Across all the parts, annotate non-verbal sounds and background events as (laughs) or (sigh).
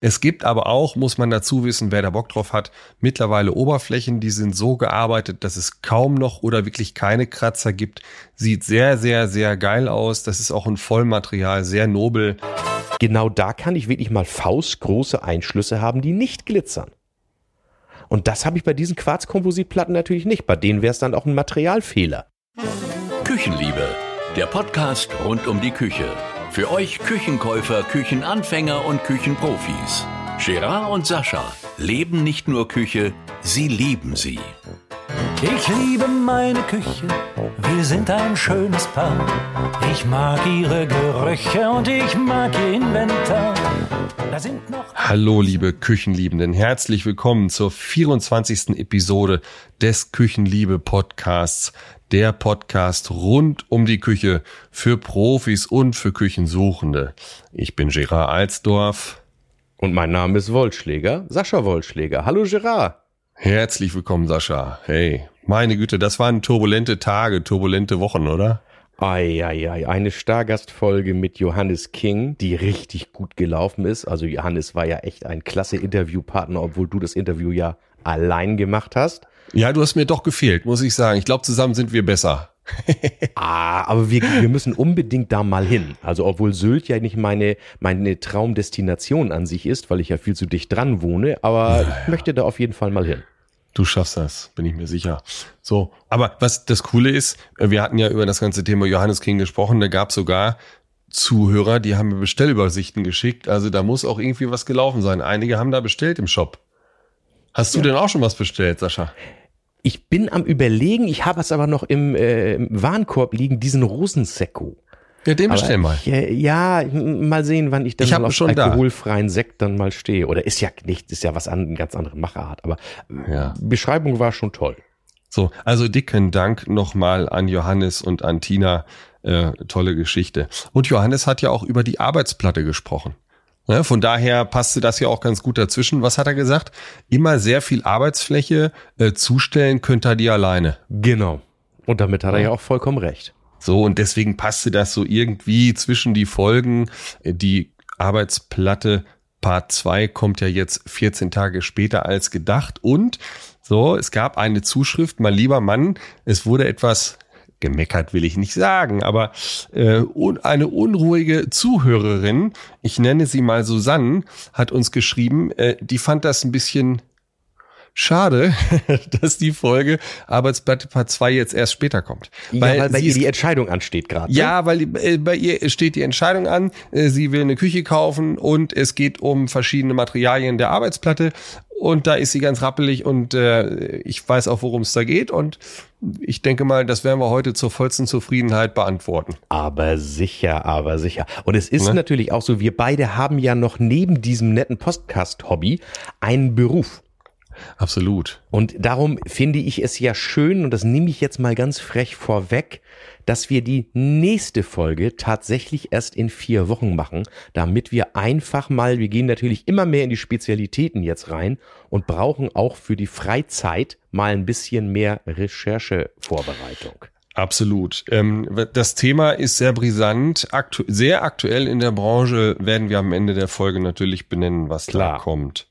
Es gibt aber auch, muss man dazu wissen, wer da Bock drauf hat, mittlerweile Oberflächen, die sind so gearbeitet, dass es kaum noch oder wirklich keine Kratzer gibt. Sieht sehr, sehr, sehr geil aus. Das ist auch ein Vollmaterial, sehr nobel. Genau da kann ich wirklich mal faustgroße Einschlüsse haben, die nicht glitzern. Und das habe ich bei diesen Quarzkompositplatten natürlich nicht. Bei denen wäre es dann auch ein Materialfehler. Küchenliebe, der Podcast rund um die Küche. Für euch Küchenkäufer, Küchenanfänger und Küchenprofis. Gerard und Sascha leben nicht nur Küche, sie lieben sie. Ich liebe meine Küche, wir sind ein schönes Paar. Ich mag ihre Gerüche und ich mag ihr Inventar. Da sind noch Hallo liebe Küchenliebenden, herzlich willkommen zur 24. Episode des Küchenliebe Podcasts der Podcast rund um die Küche für Profis und für Küchensuchende. Ich bin Gerard Alsdorf. Und mein Name ist Wollschläger, Sascha Wollschläger. Hallo Gerard. Herzlich willkommen, Sascha. Hey, meine Güte, das waren turbulente Tage, turbulente Wochen, oder? Eieiei, eine Stargastfolge mit Johannes King, die richtig gut gelaufen ist. Also Johannes war ja echt ein klasse Interviewpartner, obwohl du das Interview ja allein gemacht hast. Ja, du hast mir doch gefehlt, muss ich sagen. Ich glaube, zusammen sind wir besser. (laughs) ah, aber wir, wir müssen unbedingt da mal hin. Also obwohl Sylt ja nicht meine, meine Traumdestination an sich ist, weil ich ja viel zu dicht dran wohne, aber ja, ich möchte da auf jeden Fall mal hin. Du schaffst das, bin ich mir sicher. So, aber was das Coole ist, wir hatten ja über das ganze Thema Johannes King gesprochen, da gab sogar Zuhörer, die haben mir Bestellübersichten geschickt. Also da muss auch irgendwie was gelaufen sein. Einige haben da bestellt im Shop. Hast du ja. denn auch schon was bestellt, Sascha? Ich bin am überlegen, ich habe es aber noch im, äh, im Warenkorb liegen, diesen Rosensekko. Ja, den bestell mal. Ja, ja, mal sehen, wann ich dann ich mal auf schon alkoholfreien da. Sekt dann mal stehe. Oder ist ja nicht, ist ja was an, ganz andere Machart. Aber ja. Beschreibung war schon toll. So, also dicken Dank nochmal an Johannes und an Tina. Äh, tolle Geschichte. Und Johannes hat ja auch über die Arbeitsplatte gesprochen. Ne, von daher passte das ja auch ganz gut dazwischen. Was hat er gesagt? Immer sehr viel Arbeitsfläche äh, zustellen könnte er die alleine. Genau. Und damit hat er ja auch vollkommen recht. So, und deswegen passte das so irgendwie zwischen die Folgen. Äh, die Arbeitsplatte Part 2 kommt ja jetzt 14 Tage später als gedacht. Und so, es gab eine Zuschrift, mein lieber Mann, es wurde etwas gemeckert will ich nicht sagen, aber äh, eine unruhige Zuhörerin, ich nenne sie mal Susanne, hat uns geschrieben, äh, die fand das ein bisschen schade, (laughs) dass die Folge Arbeitsblatt Part 2 jetzt erst später kommt. Ja, weil, weil bei ihr die Entscheidung ansteht gerade. Ne? Ja, weil äh, bei ihr steht die Entscheidung an, äh, sie will eine Küche kaufen und es geht um verschiedene Materialien der Arbeitsplatte und da ist sie ganz rappelig und äh, ich weiß auch, worum es da geht. Und ich denke mal, das werden wir heute zur vollsten Zufriedenheit beantworten. Aber sicher, aber sicher. Und es ist ne? natürlich auch so, wir beide haben ja noch neben diesem netten Podcast-Hobby einen Beruf. Absolut. Und darum finde ich es ja schön, und das nehme ich jetzt mal ganz frech vorweg, dass wir die nächste Folge tatsächlich erst in vier Wochen machen, damit wir einfach mal, wir gehen natürlich immer mehr in die Spezialitäten jetzt rein und brauchen auch für die Freizeit mal ein bisschen mehr Recherchevorbereitung. Absolut. Ähm, das Thema ist sehr brisant, aktu sehr aktuell in der Branche, werden wir am Ende der Folge natürlich benennen, was Klar. da kommt.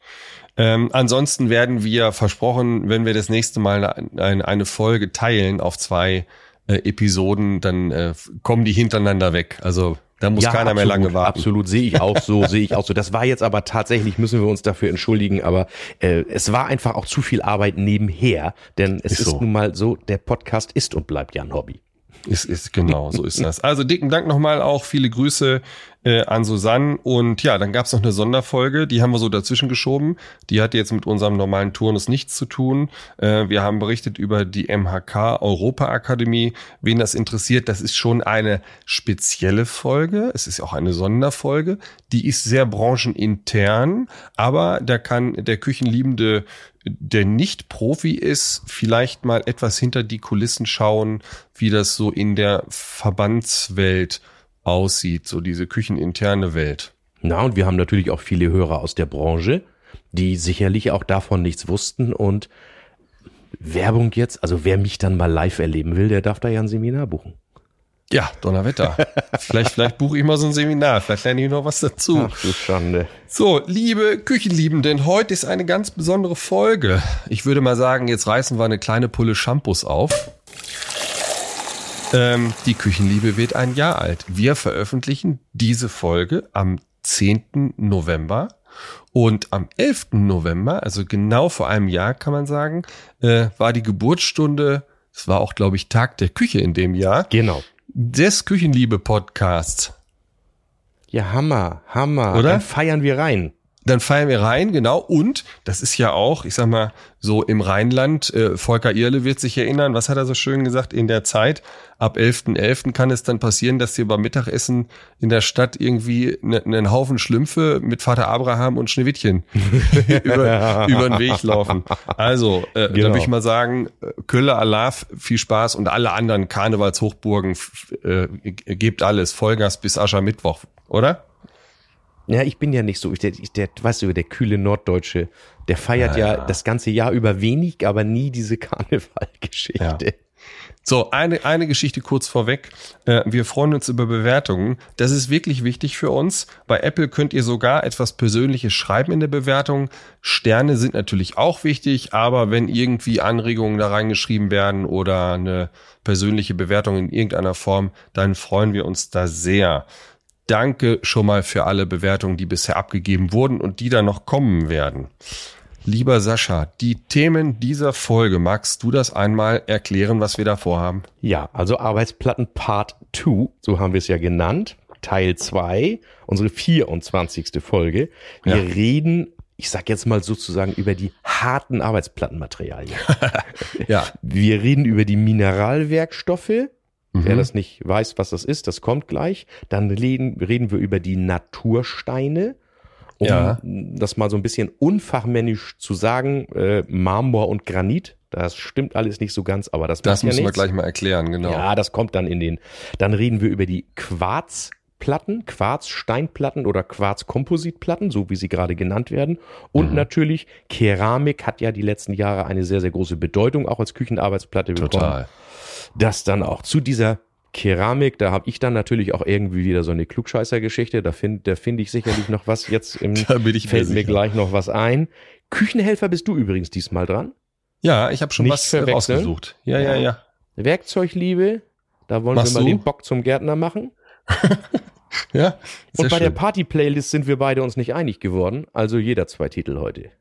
Ähm, ansonsten werden wir versprochen, wenn wir das nächste Mal eine, eine Folge teilen auf zwei äh, Episoden, dann äh, kommen die hintereinander weg. Also da muss ja, keiner absolut, mehr lange warten. Absolut, sehe ich auch so, sehe ich auch so. Das war jetzt aber tatsächlich, müssen wir uns dafür entschuldigen, aber äh, es war einfach auch zu viel Arbeit nebenher, denn es ist, ist so. nun mal so, der Podcast ist und bleibt ja ein Hobby. Ist, ist genau, so ist das. Also dicken Dank nochmal auch, viele Grüße äh, an Susanne. Und ja, dann gab's noch eine Sonderfolge, die haben wir so dazwischen geschoben. Die hat jetzt mit unserem normalen Turnus nichts zu tun. Äh, wir haben berichtet über die MHK Europa Akademie. Wen das interessiert, das ist schon eine spezielle Folge. Es ist auch eine Sonderfolge. Die ist sehr branchenintern, aber da kann der Küchenliebende der nicht Profi ist, vielleicht mal etwas hinter die Kulissen schauen, wie das so in der Verbandswelt aussieht, so diese kücheninterne Welt. Na, und wir haben natürlich auch viele Hörer aus der Branche, die sicherlich auch davon nichts wussten und Werbung jetzt, also wer mich dann mal live erleben will, der darf da ja ein Seminar buchen. Ja, Donnerwetter. vielleicht, vielleicht buche ich mal so ein Seminar. Vielleicht lerne ich noch was dazu. Ach du Schande. So, liebe Küchenliebenden, heute ist eine ganz besondere Folge. Ich würde mal sagen, jetzt reißen wir eine kleine Pulle Shampoos auf. Ähm, die Küchenliebe wird ein Jahr alt. Wir veröffentlichen diese Folge am 10. November. Und am 11. November, also genau vor einem Jahr kann man sagen, äh, war die Geburtsstunde, es war auch, glaube ich, Tag der Küche in dem Jahr. Genau. Des Küchenliebe-Podcasts. Ja, Hammer, Hammer. Oder? Dann feiern wir rein. Dann feiern wir rein, genau. Und das ist ja auch, ich sag mal, so im Rheinland, äh, Volker Irle wird sich erinnern, was hat er so schön gesagt, in der Zeit, ab 11.11. .11. kann es dann passieren, dass sie beim Mittagessen in der Stadt irgendwie ne- einen Haufen Schlümpfe mit Vater Abraham und Schneewittchen (laughs) über, (laughs) über den Weg laufen. Also, äh, da Genau. würde ich mal sagen, Kölle Alaf, viel Spaß und alle anderen Karnevalshochburgen, äh, gebt alles, Vollgas bis Aschermittwoch, oder? Ja, ich bin ja nicht so, ich, der, der, weißt du, der kühle Norddeutsche, der feiert ja, das ganze Jahr über wenig, aber nie diese (laughs) Karnevalgeschichte. So, eine, eine Geschichte kurz vorweg. Äh, wir freuen uns über Bewertungen. Das ist wirklich wichtig für uns. Bei Apple könnt ihr sogar etwas Persönliches schreiben in der Bewertung. Sterne sind natürlich auch wichtig, aber wenn irgendwie Anregungen da reingeschrieben werden oder eine persönliche Bewertung in irgendeiner Form, dann freuen wir uns da sehr. Danke schon mal für alle Bewertungen, die bisher abgegeben wurden und die da noch kommen werden. Lieber Sascha, die Themen dieser Folge, magst du das einmal erklären, was wir da vorhaben? Ja, also Arbeitsplatten Part 2, so haben wir es ja genannt, Teil 2, unsere 24. Folge. Wir Ja. reden, ich sag jetzt mal sozusagen über die harten Arbeitsplattenmaterialien. (laughs) Ja, Wir reden über die Mineralwerkstoffe. Wer Mhm. das nicht weiß, was das ist, das kommt gleich. Dann reden, reden wir über die Natursteine. Um Ja. das mal so ein bisschen unfachmännisch zu sagen, äh, Marmor und Granit, das stimmt alles nicht so ganz, aber das, das macht ja müssen wir gleich mal erklären, genau. Ja, das kommt dann in den. Dann reden wir über die Quarzplatten, Quarzsteinplatten oder Quarzkompositplatten, so wie sie gerade genannt werden. Und Mhm. natürlich Keramik hat ja die letzten Jahre eine sehr, sehr große Bedeutung, auch als Küchenarbeitsplatte bekommen. Total. Das dann auch zu dieser Keramik, da habe ich dann natürlich auch irgendwie wieder so eine Klugscheißer-Geschichte. Da finde da find ich sicherlich noch was. Jetzt im, (laughs) Da bin ich mir fällt mir sicher. gleich noch was ein. Küchenhelfer bist du übrigens diesmal dran. Ja, ich habe schon Nicht was verwechseln. rausgesucht. Ja, ja, ja. Werkzeugliebe, da wollen Machst wir mal du? den Bock zum Gärtner machen. (laughs) Ja, Und bei der schön. Party-Playlist sind wir beide uns nicht einig geworden. Also jeder zwei Titel heute.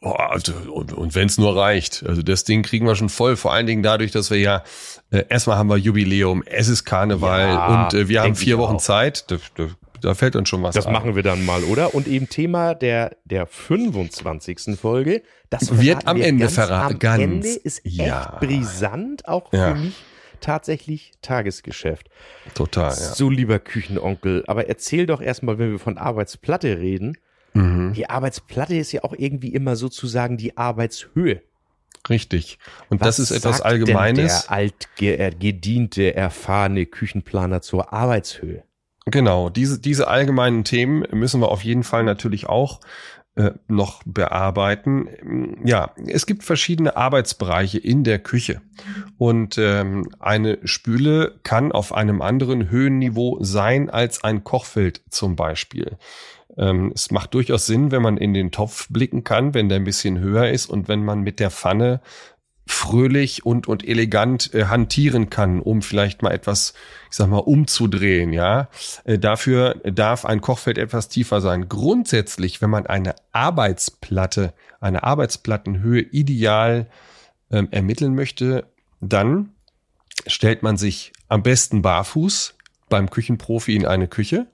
Also, und und wenn es nur reicht. Also das Ding kriegen wir schon voll. Vor allen Dingen dadurch, dass wir ja, äh, erstmal haben wir Jubiläum, es ist Karneval Ja, und äh, wir haben vier Wochen auch. Zeit. Da, da, da fällt uns schon was Das ein. machen wir dann mal, oder? Und eben Thema der, der 25. Folge. Das Wird am wir Ende verraten. Am Ganz. Ende ist echt Ja. brisant, auch Ja. für mich tatsächlich Tagesgeschäft. Total, ja. So, lieber Küchenonkel, aber erzähl doch erstmal, wenn wir von Arbeitsplatte reden. Mhm. Die Arbeitsplatte ist ja auch irgendwie immer sozusagen die Arbeitshöhe. Richtig. Und das Was ist etwas sagt Allgemeines. Denn der altgediente, erfahrene Küchenplaner zur Arbeitshöhe. Genau, diese, diese allgemeinen Themen müssen wir auf jeden Fall natürlich auch äh, noch bearbeiten. Ja, es gibt verschiedene Arbeitsbereiche in der Küche. Und ähm, eine Spüle kann auf einem anderen Höhenniveau sein als ein Kochfeld zum Beispiel. Ähm, es macht durchaus Sinn, wenn man in den Topf blicken kann, wenn der ein bisschen höher ist und wenn man mit der Pfanne fröhlich und, und elegant äh, hantieren kann, um vielleicht mal etwas, ich sag mal, umzudrehen, ja. Äh, dafür darf ein Kochfeld etwas tiefer sein. Grundsätzlich, wenn man eine Arbeitsplatte, eine Arbeitsplattenhöhe ideal ähm, ermitteln möchte, dann stellt man sich am besten barfuß beim Küchenprofi in eine Küche.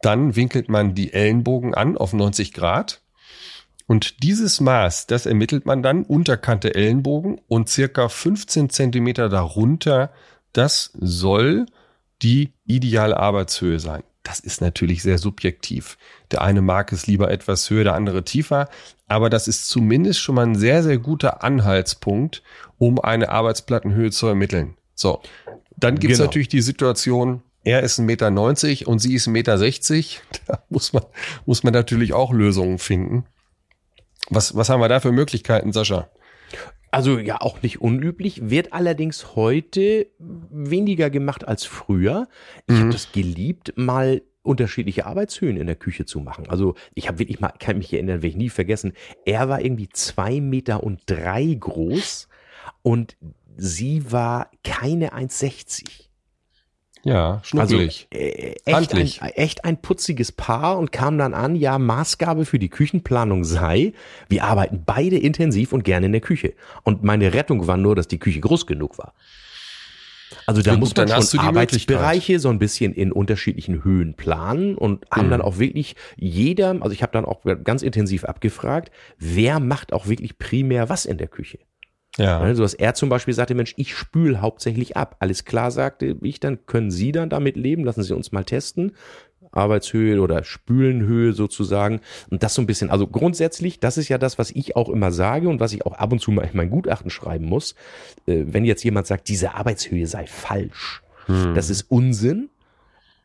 Dann winkelt man die Ellenbogen an auf 90 Grad. Und dieses Maß, das ermittelt man dann Unterkante Ellenbogen und circa 15 Zentimeter darunter, das soll die ideale Arbeitshöhe sein. Das ist natürlich sehr subjektiv. Der eine mag es lieber etwas höher, der andere tiefer. Aber das ist zumindest schon mal ein sehr, sehr guter Anhaltspunkt, um eine Arbeitsplattenhöhe zu ermitteln. So. Dann gibt es Genau. natürlich die Situation, er ist 1,90 Meter und sie ist 1,60 Meter. (laughs) Da muss man, muss man natürlich auch Lösungen finden. Was, was haben wir da für Möglichkeiten, Sascha? Also ja, auch nicht unüblich, wird allerdings heute weniger gemacht als früher. Ich Mhm. habe das geliebt, mal unterschiedliche Arbeitshöhen in der Küche zu machen. Also ich habe wirklich mal, kann mich erinnern, werde ich nie vergessen, er war irgendwie zwei Meter und drei groß und sie war keine 1,60. Ja, schnuckelig. Also, äh, echt, ein, Handlich. echt ein putziges Paar und kam dann an, ja, Maßgabe für die Küchenplanung sei, wir arbeiten beide intensiv und gerne in der Küche. Und meine Rettung war nur, dass die Küche groß genug war. Also da Ja, muss man schon Arbeitsbereiche so ein bisschen in unterschiedlichen Höhen planen und haben Mhm. dann auch wirklich jeder, also ich habe dann auch ganz intensiv abgefragt, wer macht auch wirklich primär was in der Küche. Ja. Also dass er zum Beispiel sagte, Mensch, ich spül hauptsächlich ab. Alles klar, sagte ich, dann können Sie dann damit leben, lassen Sie uns mal testen. Arbeitshöhe oder Spülenhöhe sozusagen. Und das so ein bisschen, also grundsätzlich, das ist ja das, was ich auch immer sage und was ich auch ab und zu mal in mein Gutachten schreiben muss. Äh, wenn jetzt jemand sagt, diese Arbeitshöhe sei falsch, das ist Unsinn.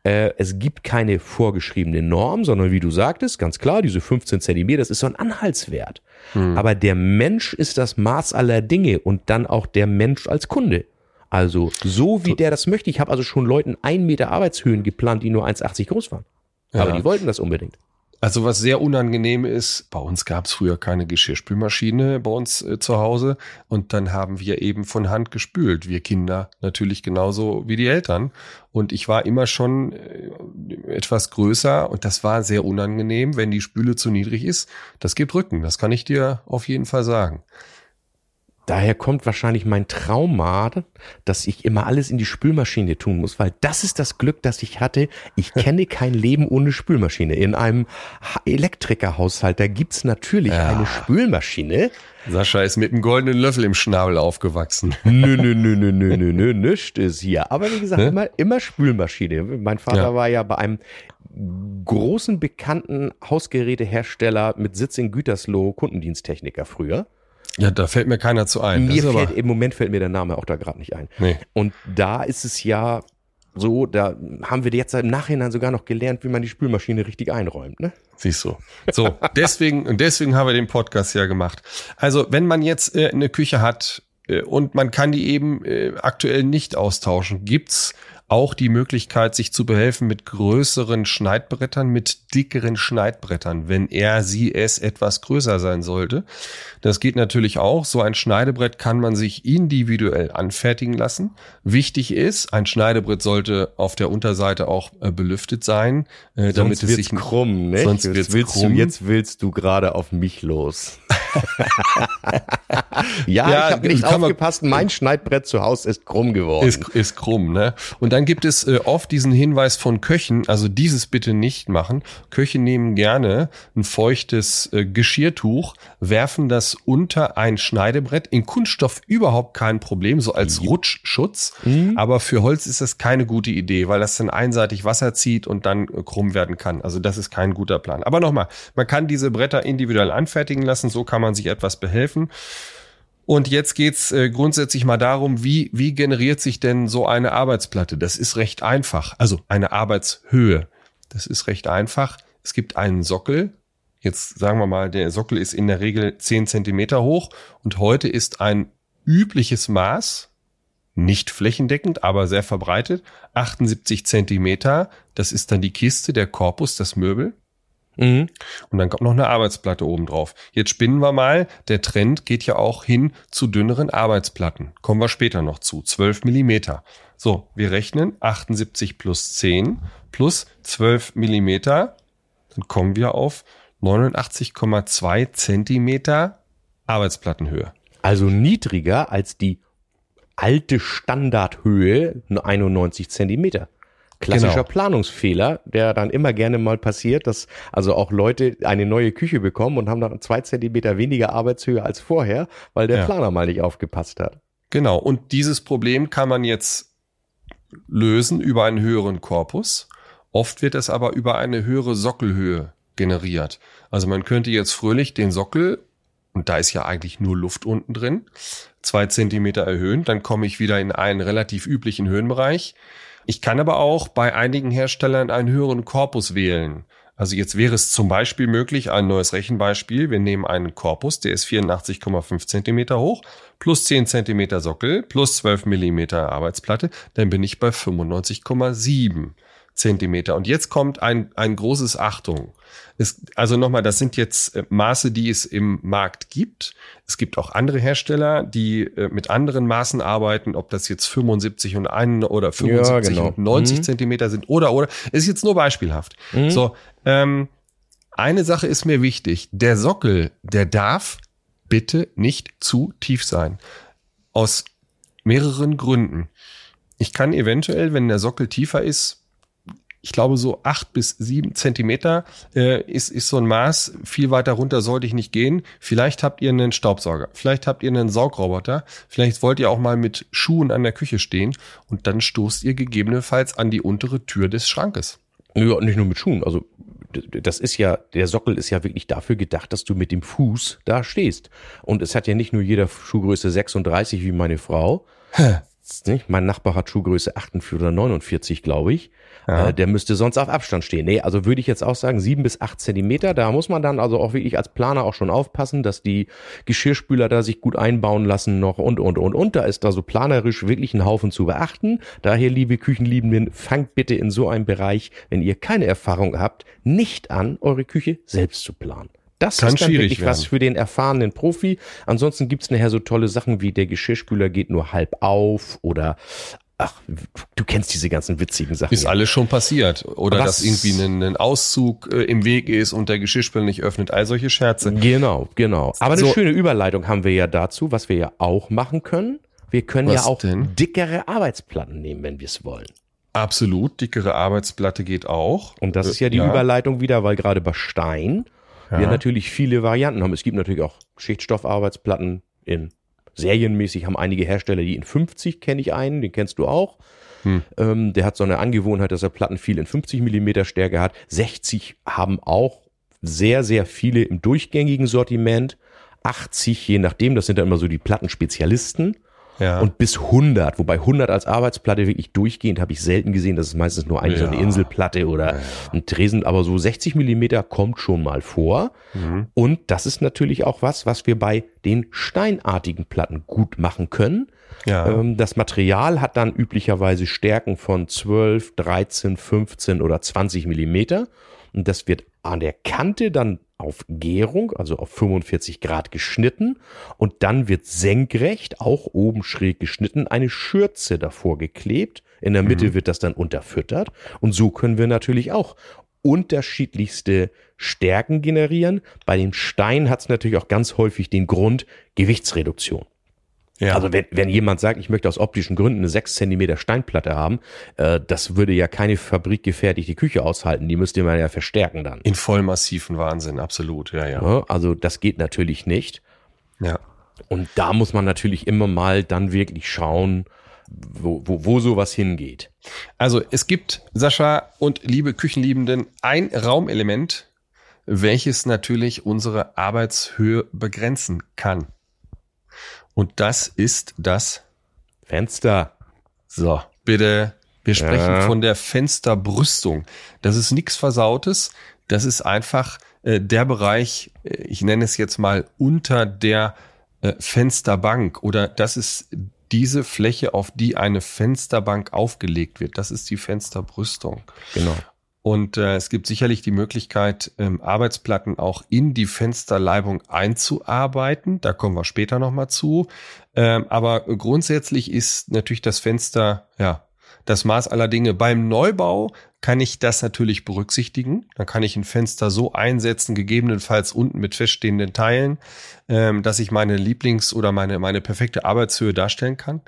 Äh, es gibt keine vorgeschriebene Norm, sondern wie du sagtest, ganz klar, diese 15 Zentimeter, das ist so ein Anhaltswert. Aber der Mensch ist das Maß aller Dinge und dann auch der Mensch als Kunde. Also so wie der das möchte. Ich habe also schon Leuten ein Meter Arbeitshöhen geplant, die nur 1,80 groß waren. Aber Ja. die wollten das unbedingt. Also was sehr unangenehm ist, bei uns gab es früher keine Geschirrspülmaschine bei uns äh, zu Hause und dann haben wir eben von Hand gespült. Wir Kinder natürlich genauso wie die Eltern. Und ich war immer schon äh, etwas größer und das war sehr unangenehm, wenn die Spüle zu niedrig ist. Das gibt Rücken, das kann ich dir auf jeden Fall sagen. Daher kommt wahrscheinlich mein Trauma, dass ich immer alles in die Spülmaschine tun muss, weil das ist das Glück, das ich hatte. Ich (laughs) kenne kein Leben ohne Spülmaschine. In einem Ha- Elektrikerhaushalt, da gibt's natürlich Ja. eine Spülmaschine. Sascha ist mit einem goldenen Löffel im Schnabel aufgewachsen. Nö, nö, nö, nö, nö, nö, nö, nichts ist hier. Aber wie gesagt, Ne? immer, immer Spülmaschine. Mein Vater Ja. war ja bei einem großen bekannten Hausgerätehersteller mit Sitz in Gütersloh Kundendiensttechniker früher. Ja, da fällt mir keiner zu ein. Mir fällt, im Moment fällt mir der Name auch da gerade nicht ein. Nee. Und da ist es ja so, da haben wir jetzt im Nachhinein sogar noch gelernt, wie man die Spülmaschine richtig einräumt. Ne? Siehst du. So, (laughs) deswegen, und deswegen haben wir den Podcast ja gemacht. Also, wenn man jetzt äh, eine Küche hat äh, und man kann die eben äh, aktuell nicht austauschen, gibt's auch die Möglichkeit, sich zu behelfen mit größeren Schneidbrettern, mit dickeren Schneidbrettern, wenn er, sie, es etwas größer sein sollte. Das geht natürlich auch. So ein Schneidebrett kann man sich individuell anfertigen lassen. Wichtig ist, ein Schneidebrett sollte auf der Unterseite auch äh, belüftet sein, äh, damit es sich krumm, ne? sonst jetzt wird's willst krumm. du jetzt willst du gerade auf mich los. (laughs) ja, Ja, ich habe nicht aufgepasst. Mein Schneidbrett zu Hause ist krumm geworden. Ist, ist krumm, ne? Und dann gibt es äh, oft diesen Hinweis von Köchen, also dieses bitte nicht machen. Köche nehmen gerne ein feuchtes äh, Geschirrtuch, werfen das unter ein Schneidebrett. In Kunststoff überhaupt kein Problem, so als Rutschschutz. Aber für Holz ist das keine gute Idee, weil das dann einseitig Wasser zieht und dann äh, krumm werden kann. Also das ist kein guter Plan. Aber nochmal, man kann diese Bretter individuell anfertigen lassen, so kann man sich etwas behelfen. Und jetzt geht's äh, grundsätzlich mal darum, wie, wie generiert sich denn so eine Arbeitsplatte? Das ist recht einfach. Also eine Arbeitshöhe. Das ist recht einfach. Es gibt einen Sockel. Jetzt sagen wir mal, der Sockel ist in der Regel 10 Zentimeter hoch und heute ist ein übliches Maß, nicht flächendeckend, aber sehr verbreitet, 78 Zentimeter. Das ist dann die Kiste, der Korpus, das Möbel. Mhm. Und dann kommt noch eine Arbeitsplatte oben drauf. Jetzt spinnen wir mal. Der Trend geht ja auch hin zu dünneren Arbeitsplatten. Kommen wir später noch zu. 12 Millimeter. So, wir rechnen 78 plus 10 plus 12 Millimeter. Dann kommen wir auf 89,2 Zentimeter Arbeitsplattenhöhe. Also niedriger als die alte Standardhöhe, nur 91 Zentimeter. Klassischer Genau. Planungsfehler, der dann immer gerne mal passiert, dass also auch Leute eine neue Küche bekommen und haben dann zwei Zentimeter weniger Arbeitshöhe als vorher, weil der Ja. Planer mal nicht aufgepasst hat. Genau. Und dieses Problem kann man jetzt lösen über einen höheren Korpus. Oft wird es aber über eine höhere Sockelhöhe generiert. Also man könnte jetzt fröhlich den Sockel, und da ist ja eigentlich nur Luft unten drin, zwei Zentimeter erhöhen. Dann komme ich wieder in einen relativ üblichen Höhenbereich. Ich kann aber auch bei einigen Herstellern einen höheren Korpus wählen. Also jetzt wäre es zum Beispiel möglich, ein neues Rechenbeispiel. Wir nehmen einen Korpus, der ist 84,5 Zentimeter hoch, plus 10 Zentimeter Sockel, plus 12 Millimeter Arbeitsplatte. Dann bin ich bei 95,7 Zentimeter. Und jetzt kommt ein, ein großes Achtung. Es, also nochmal, das sind jetzt äh, Maße, die es im Markt gibt. Es gibt auch andere Hersteller, die äh, mit anderen Maßen arbeiten, ob das jetzt 75 und 1 oder 75 genau. und 90 Mhm. Zentimeter sind oder oder. Ist jetzt nur beispielhaft. Mhm. So, ähm, eine Sache ist mir wichtig. Der Sockel, der darf bitte nicht zu tief sein. Aus mehreren Gründen. Ich kann eventuell, wenn der Sockel tiefer ist, ich glaube so acht bis sieben Zentimeter äh, ist, ist so ein Maß. Viel weiter runter sollte ich nicht gehen. Vielleicht habt ihr einen Staubsauger, vielleicht habt ihr einen Saugroboter, vielleicht wollt ihr auch mal mit Schuhen an der Küche stehen und dann stoßt ihr gegebenenfalls an die untere Tür des Schrankes. Ja, nicht nur mit Schuhen. Also das ist ja, der Sockel ist ja wirklich dafür gedacht, dass du mit dem Fuß da stehst. Und es hat ja nicht nur jeder Schuhgröße 36 wie meine Frau. Nicht? Mein Nachbar hat Schuhgröße 48 oder 49, glaube ich. Ja. Äh, der müsste sonst auf Abstand stehen. Nee, also würde ich jetzt auch sagen, sieben bis acht Zentimeter. Da muss man dann also auch wirklich als Planer auch schon aufpassen, dass die Geschirrspüler da sich gut einbauen lassen noch und, und, und, und. Da ist da so planerisch wirklich ein Haufen zu beachten. Daher, liebe Küchenliebenden, fangt bitte in so einem Bereich, wenn ihr keine Erfahrung habt, nicht an, eure Küche selbst zu planen. Das Kann ist dann wirklich was werden. für den erfahrenen Profi. Ansonsten gibt's nachher so tolle Sachen wie der Geschirrspüler geht nur halb auf oder ach, du kennst diese ganzen witzigen Sachen. Ist ja. alles schon passiert. Oder Was- dass irgendwie ein, ein Auszug äh, im Weg ist und der Geschirrspüler nicht öffnet. All solche Scherze. Genau, genau. Aber eine So. schöne Überleitung haben wir ja dazu, was wir ja auch machen können. Wir können Was ja auch denn? dickere Arbeitsplatten nehmen, wenn wir es wollen. Absolut. Dickere Arbeitsplatte geht auch. Und das ist ja die Ja. Überleitung wieder, weil gerade bei Stein wir Ja. natürlich viele Varianten haben. Es gibt natürlich auch Schichtstoffarbeitsplatten in serienmäßig haben einige Hersteller, die in 50 kenne ich einen, den kennst du auch. Hm. Ähm, der hat so eine Angewohnheit, dass er Platten viel in 50 Millimeter Stärke hat. 60 haben auch sehr, sehr viele im durchgängigen Sortiment. 80, je nachdem, das sind dann immer so die Plattenspezialisten. Ja. Und bis 100, wobei 100 als Arbeitsplatte wirklich durchgehend habe ich selten gesehen. Das ist meistens nur eine so eine Ja. Inselplatte oder ein Tresen, aber so 60 Millimeter kommt schon mal vor. Mhm. Und das ist natürlich auch was, was wir bei den steinartigen Platten gut machen können. ja. Ähm, das Material hat dann üblicherweise Stärken von 12, 13, 15 oder 20 Millimeter. Und das wird an der Kante dann auf Gärung, also auf 45 Grad geschnitten. Und dann wird senkrecht, auch oben schräg geschnitten, eine Schürze davor geklebt. In der Mitte wird das dann unterfüttert. Und so können wir natürlich auch unterschiedlichste Stärken generieren. Bei dem Stein hat es natürlich auch ganz häufig den Grund Gewichtsreduktion. Ja. Also wenn, wenn jemand sagt, ich möchte aus optischen Gründen eine 6 Zentimeter Steinplatte haben, äh, das würde ja keine fabrikgefertigte Küche aushalten. Die müsste man ja verstärken dann. in vollmassiven Wahnsinn, absolut. Ja, ja. Ja, also das geht natürlich nicht. ja. Und da muss man natürlich immer mal dann wirklich schauen, wo, wo, wo sowas hingeht. Also es gibt, Sascha und liebe Küchenliebenden, ein Raumelement, welches natürlich unsere Arbeitshöhe begrenzen kann. Und das ist das, Fenster. so, bitte, wir sprechen Ja. von der Fensterbrüstung. Das ist nichts Versautes, das ist einfach äh, der Bereich, äh, ich nenne es jetzt mal unter der äh, Fensterbank oder das ist diese Fläche, auf die eine Fensterbank aufgelegt wird. Das ist die Fensterbrüstung. Genau. Und äh, es gibt sicherlich die Möglichkeit, ähm, Arbeitsplatten auch in die Fensterleibung einzuarbeiten. Da kommen wir später nochmal zu. Ähm, aber grundsätzlich ist natürlich das Fenster, ja, das Maß aller Dinge. Beim Neubau kann ich das natürlich berücksichtigen. Dann kann ich ein Fenster so einsetzen, gegebenenfalls unten mit feststehenden Teilen, ähm, dass ich meine Lieblings- oder meine, meine perfekte Arbeitshöhe darstellen kann.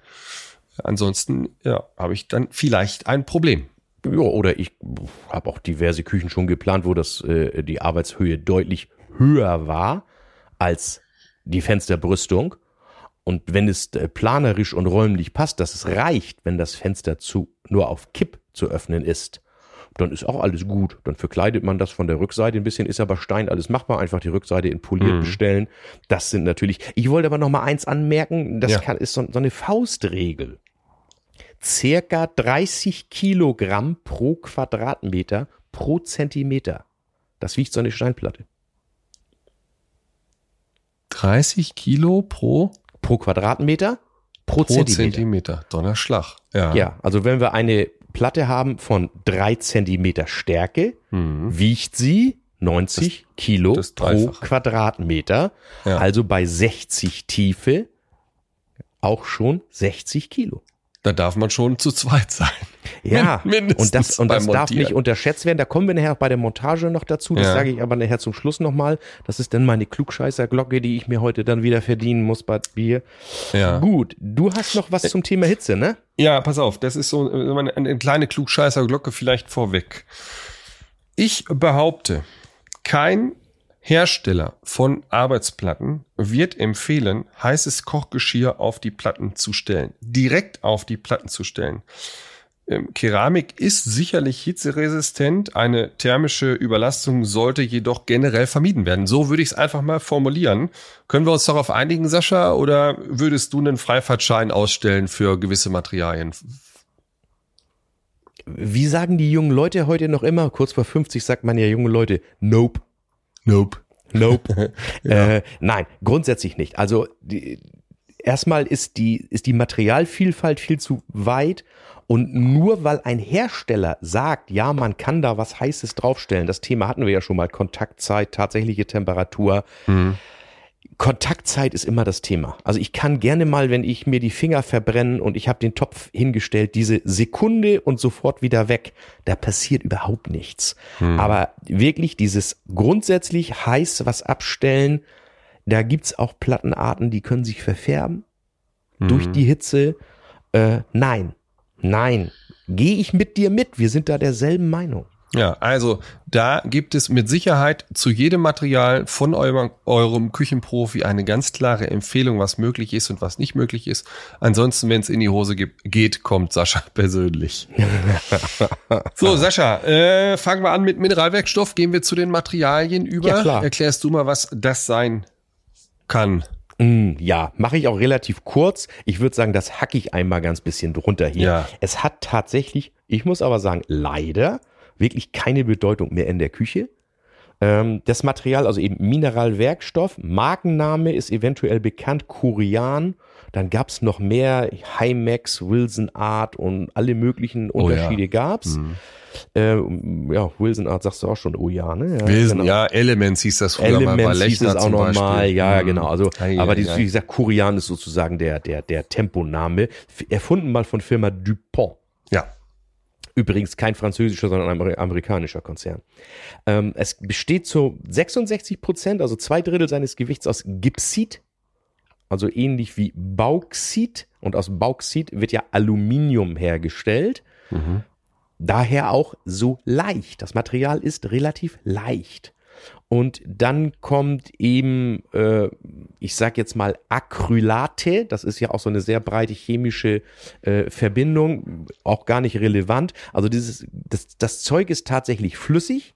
Ansonsten ja, habe ich dann vielleicht ein Problem. Ja, oder ich habe auch diverse Küchen schon geplant, wo das äh, die Arbeitshöhe deutlich höher war als die Fensterbrüstung. Und wenn es äh, planerisch und räumlich passt, dass es reicht, wenn das Fenster zu nur auf Kipp zu öffnen ist, dann ist auch alles gut. Dann verkleidet man das von der Rückseite ein bisschen, ist aber Stein alles machbar, einfach die Rückseite in poliert Mhm. bestellen. Das sind natürlich. Ich wollte aber noch mal eins anmerken, das Ja. kann, ist so, so eine Faustregel circa 30 Kilogramm pro Quadratmeter pro Zentimeter. Das wiegt so eine Steinplatte. 30 Kilo pro, Pro Quadratmeter, pro, pro Zentimeter. Zentimeter. Donnerschlag. Ja. Ja, also wenn wir eine Platte haben von drei Zentimeter Stärke, Mhm. wiegt sie 90 Kilo das pro. Quadratmeter. Ja. Also bei 60 Tiefe auch schon 60 Kilo. Da darf man schon zu zweit sein. (laughs) Ja, Min- mindestens und das, und das darf nicht unterschätzt werden. Da kommen wir nachher auch bei der Montage noch dazu. Das Ja. sage ich aber nachher zum Schluss nochmal. Das ist dann meine Klugscheißer-Glocke, die ich mir heute dann wieder verdienen muss bei Bier. Ja. Gut, du hast noch was zum Thema Hitze, ne? Ja, pass auf, das ist so eine, eine kleine Klugscheißer-Glocke vielleicht vorweg. Ich behaupte, kein Hersteller von Arbeitsplatten wird empfehlen, heißes Kochgeschirr auf die Platten zu stellen. Direkt auf die Platten zu stellen. Ähm, Keramik ist sicherlich hitzeresistent. Eine thermische Überlastung sollte jedoch generell vermieden werden. So würde ich es einfach mal formulieren. Können wir uns darauf einigen, Sascha, oder würdest du einen Freifahrtschein ausstellen für gewisse Materialien? Wie sagen die jungen Leute heute noch immer? Kurz vor 50 sagt man ja junge Leute, nope. Nope. Nope. (laughs) äh, nein, grundsätzlich nicht. Also die, erstmal ist die, ist die Materialvielfalt viel zu weit. Und nur weil ein Hersteller sagt, ja, man kann da was Heißes draufstellen, das Thema hatten wir ja schon mal, Kontaktzeit, tatsächliche Temperatur. Kontaktzeit ist immer das Thema. Also ich kann gerne mal, wenn ich mir die Finger verbrennen und ich habe den Topf hingestellt, diese Sekunde und sofort wieder weg, da passiert überhaupt nichts. Aber wirklich dieses grundsätzlich heiß was abstellen, da gibt's auch Plattenarten, die können sich verfärben durch die Hitze. Äh, nein, nein, gehe ich mit dir mit. Wir sind da derselben Meinung. Ja, also da gibt es mit Sicherheit zu jedem Material von eurem, eurem Küchenprofi eine ganz klare Empfehlung, was möglich ist und was nicht möglich ist. Ansonsten, wenn es in die Hose geht, kommt Sascha (laughs) persönlich. (laughs) so, Sascha, äh, fangen wir an mit Mineralwerkstoff. Gehen wir zu den Materialien über. Ja, klar. Erklärst du mal, was das sein kann? Mm, Ja, mache ich auch relativ kurz. Ich würde sagen, das hacke ich einmal ganz bisschen drunter hier. Ja. Es hat tatsächlich, ich muss aber sagen, leider wirklich keine Bedeutung mehr in der Küche. Ähm, das Material, also eben Mineralwerkstoff, Markenname ist eventuell bekannt, Kurian. Dann gab's noch mehr, Hymax, Wilson Art und alle möglichen Oh ja. Unterschiede gab's. Ähm, ja, Wilson Art sagst du auch schon, oh ja, ne? Ja, Wesen, genau. ja, Elements hieß das früher mal bei Elements hieß Lechner es auch nochmal, ja, Mhm. genau. Also, Ei, aber dieses, wie gesagt, Kurian ist sozusagen der, der, der Temponame, erfunden mal von Firma Dupont. Übrigens kein französischer, sondern ein Amer- amerikanischer Konzern. Ähm, es besteht zu 66 Prozent, also zwei Drittel seines Gewichts aus Gipsit, also ähnlich wie Bauxit. Und aus Bauxit wird ja Aluminium hergestellt. Daher auch so leicht. Das Material ist relativ leicht. Und dann kommt eben, äh, ich sag jetzt mal Acrylate, das ist ja auch so eine sehr breite chemische äh, Verbindung, auch gar nicht relevant. Also dieses, das, das Zeug ist tatsächlich flüssig,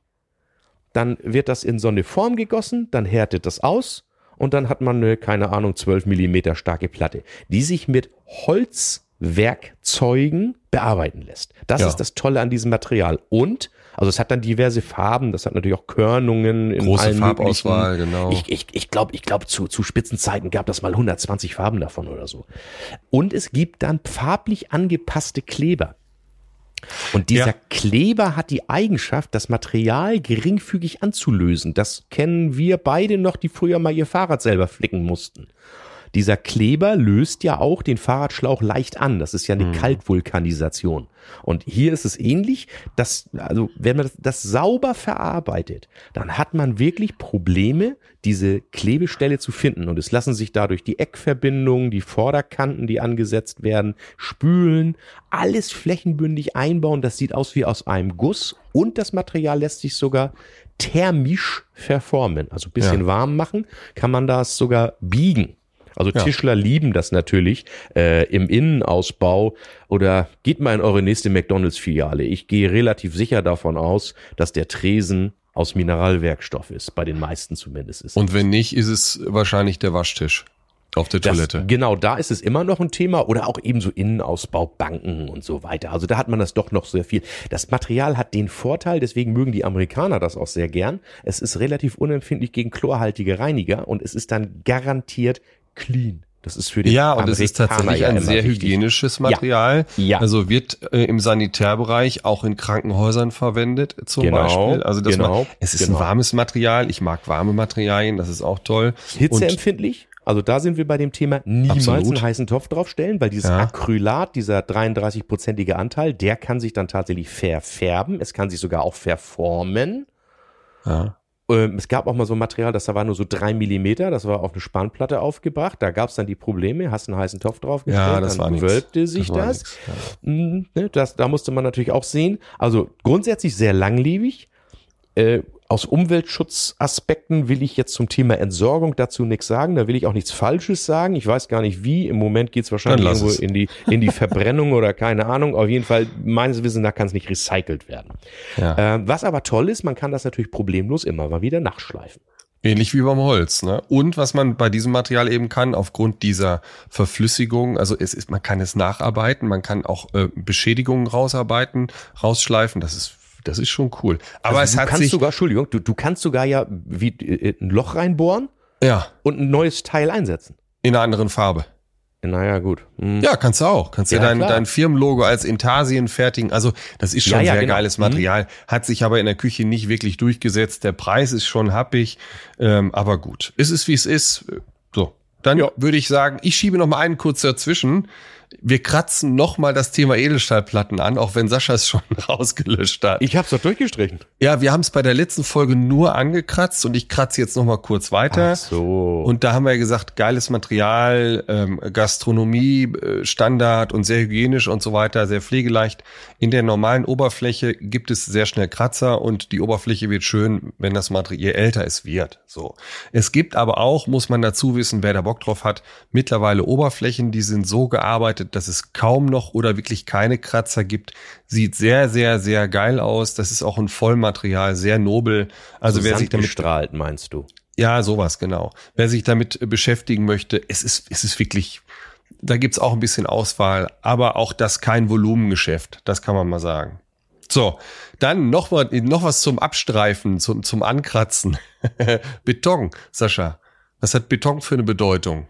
dann wird das in so eine Form gegossen, dann härtet das aus und dann hat man eine, keine Ahnung, 12 Millimeter starke Platte, die sich mit Holzwerkzeugen bearbeiten lässt. Das Ja. ist das Tolle an diesem Material. Und, also es hat dann diverse Farben, das hat natürlich auch Körnungen in Große allen Farbauswahl, möglichen- genau. Ich, ich, ich glaube, ich glaub, zu, zu Spitzenzeiten gab das mal 120 Farben davon oder so. Und es gibt dann farblich angepasste Kleber. Und dieser Ja. Kleber hat die Eigenschaft, das Material geringfügig anzulösen. Das kennen wir beide noch, die früher mal ihr Fahrrad selber flicken mussten. Dieser Kleber löst ja auch den Fahrradschlauch leicht an. Das ist ja eine Kaltvulkanisation. Und hier ist es ähnlich, dass, also, wenn man das, das sauber verarbeitet, dann hat man wirklich Probleme, diese Klebestelle zu finden. Und es lassen sich dadurch die Eckverbindungen, die Vorderkanten, die angesetzt werden, spülen, alles flächenbündig einbauen. Das sieht aus wie aus einem Guss. Und das Material lässt sich sogar thermisch verformen. Also ein bisschen Ja. warm machen, kann man das sogar biegen. Also Ja. Tischler lieben das natürlich äh, im Innenausbau oder geht mal in eure nächste McDonalds-Filiale. Ich gehe relativ sicher davon aus, dass der Tresen aus Mineralwerkstoff ist, bei den meisten zumindest ist. Und wenn nicht, ist es wahrscheinlich der Waschtisch. Auf der Das, Toilette. genau, da ist es immer noch ein Thema oder auch eben so Innenausbaubanken und so weiter. Also da hat man das doch noch sehr viel. Das Material hat den Vorteil, deswegen mögen die Amerikaner das auch sehr gern. Es ist relativ unempfindlich gegen chlorhaltige Reiniger und es ist dann garantiert clean. Das ist für den Ja, und es ist tatsächlich ja ein sehr wichtig. hygienisches Material. Ja. Also wird äh, im Sanitärbereich auch in Krankenhäusern verwendet, zum Genau, Beispiel. Also das genau, man, es ist genau. ein warmes Material. Ich mag warme Materialien, das ist auch toll. Und Hitzeempfindlich? Also da sind wir bei dem Thema niemals Absolut. einen heißen Topf draufstellen, weil dieses Ja. Acrylat, dieser 33-prozentige Anteil, der kann sich dann tatsächlich verfärben. Es kann sich sogar auch verformen. ja. Ähm, es gab auch mal so ein Material, das da war nur so drei Millimeter, das war auf eine Spannplatte aufgebracht. Da gab es dann die Probleme, hast einen heißen Topf draufgestellt, Ja, das dann wölbte sich Das das. nix, ja. Mm, ne, das. Da musste man natürlich auch sehen. Also grundsätzlich sehr langlebig. Äh, aus Umweltschutzaspekten will ich jetzt zum Thema Entsorgung dazu nichts sagen. Da will ich auch nichts Falsches sagen. Ich weiß gar nicht wie. Im Moment geht's wahrscheinlich Dann lass irgendwo es. in die, in die Verbrennung oder keine Ahnung. Auf jeden Fall, meines Wissens nach kann es nicht recycelt werden. Ja. Ähm, was aber toll ist, man kann das natürlich problemlos immer mal wieder nachschleifen. Ähnlich wie beim Holz, ne? Und was man bei diesem Material eben kann, aufgrund dieser Verflüssigung, also es ist, man kann es nacharbeiten, man kann auch äh, Beschädigungen rausarbeiten, rausschleifen, das ist, das ist schon cool. Aber also es du hat kannst sich, sogar, Entschuldigung, du, du kannst sogar ja wie, äh, ein Loch reinbohren ja, und ein neues Teil einsetzen. in einer anderen Farbe. Naja, gut. Hm. Ja, kannst du auch. Kannst ja, Ja, dein, klar. dein Firmenlogo als Intarsien fertigen. Also das ist schon Ja, ja, sehr genau. geiles Mhm. Material. Hat sich aber in der Küche nicht wirklich durchgesetzt. Der Preis ist schon happig. Ähm, aber gut, es ist wie es ist. So, dann Ja. würde ich sagen, ich schiebe noch mal einen kurz dazwischen. Wir kratzen noch mal das Thema Edelstahlplatten an, auch wenn Sascha es schon (laughs) rausgelöscht hat. Ich hab's doch durchgestrichen. ja, wir haben es bei der letzten Folge nur angekratzt und ich kratze jetzt noch mal kurz weiter. Ach so. Und da haben wir ja gesagt, geiles Material, ähm, Gastronomie, äh, Standard und sehr hygienisch und so weiter, sehr pflegeleicht. In der normalen Oberfläche gibt es sehr schnell Kratzer und die Oberfläche wird schön, wenn das Material älter es wird. So. Es gibt aber auch, muss man dazu wissen, wer da Bock drauf hat, mittlerweile Oberflächen, die sind so gearbeitet, dass es kaum noch oder wirklich keine Kratzer gibt. Sieht sehr, sehr, sehr geil aus. Das ist auch ein Vollmaterial, sehr nobel. Also so wer sich damit gestrahlt, meinst du? ja, sowas, genau. Wer sich damit äh, beschäftigen möchte, es ist, es ist wirklich, da gibt's auch ein bisschen Auswahl, aber auch das kein Volumengeschäft, das kann man mal sagen. So, dann noch, mal, noch was zum Abstreifen, zum, zum Ankratzen. (laughs) Beton, Sascha. Was hat Beton für eine Bedeutung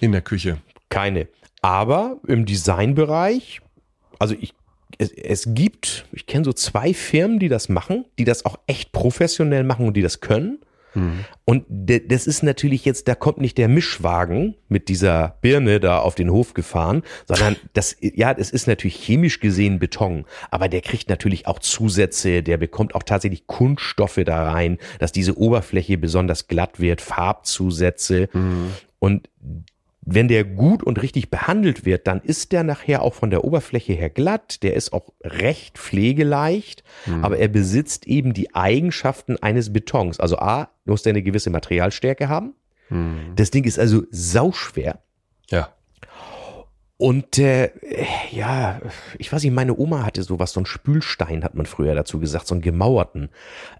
in der Küche? Keine. Aber im Designbereich, also ich, es, es gibt, ich kenne so zwei Firmen, die das machen, die das auch echt professionell machen und die das können. Und de- das ist natürlich jetzt, da kommt nicht der Mischwagen mit dieser Birne da auf den Hof gefahren, sondern (laughs) das, ja, das ist natürlich chemisch gesehen Beton, aber der kriegt natürlich auch Zusätze, der bekommt auch tatsächlich Kunststoffe da rein, dass diese Oberfläche besonders glatt wird, Farbzusätze. Und wenn der gut und richtig behandelt wird, dann ist der nachher auch von der Oberfläche her glatt, der ist auch recht pflegeleicht, aber er besitzt eben die Eigenschaften eines Betons. Also A, muss der eine gewisse Materialstärke haben. Das Ding ist also sauschwer. Ja. Und äh, ja, ich weiß nicht, meine Oma hatte sowas, so einen Spülstein, hat man früher dazu gesagt, so einen gemauerten.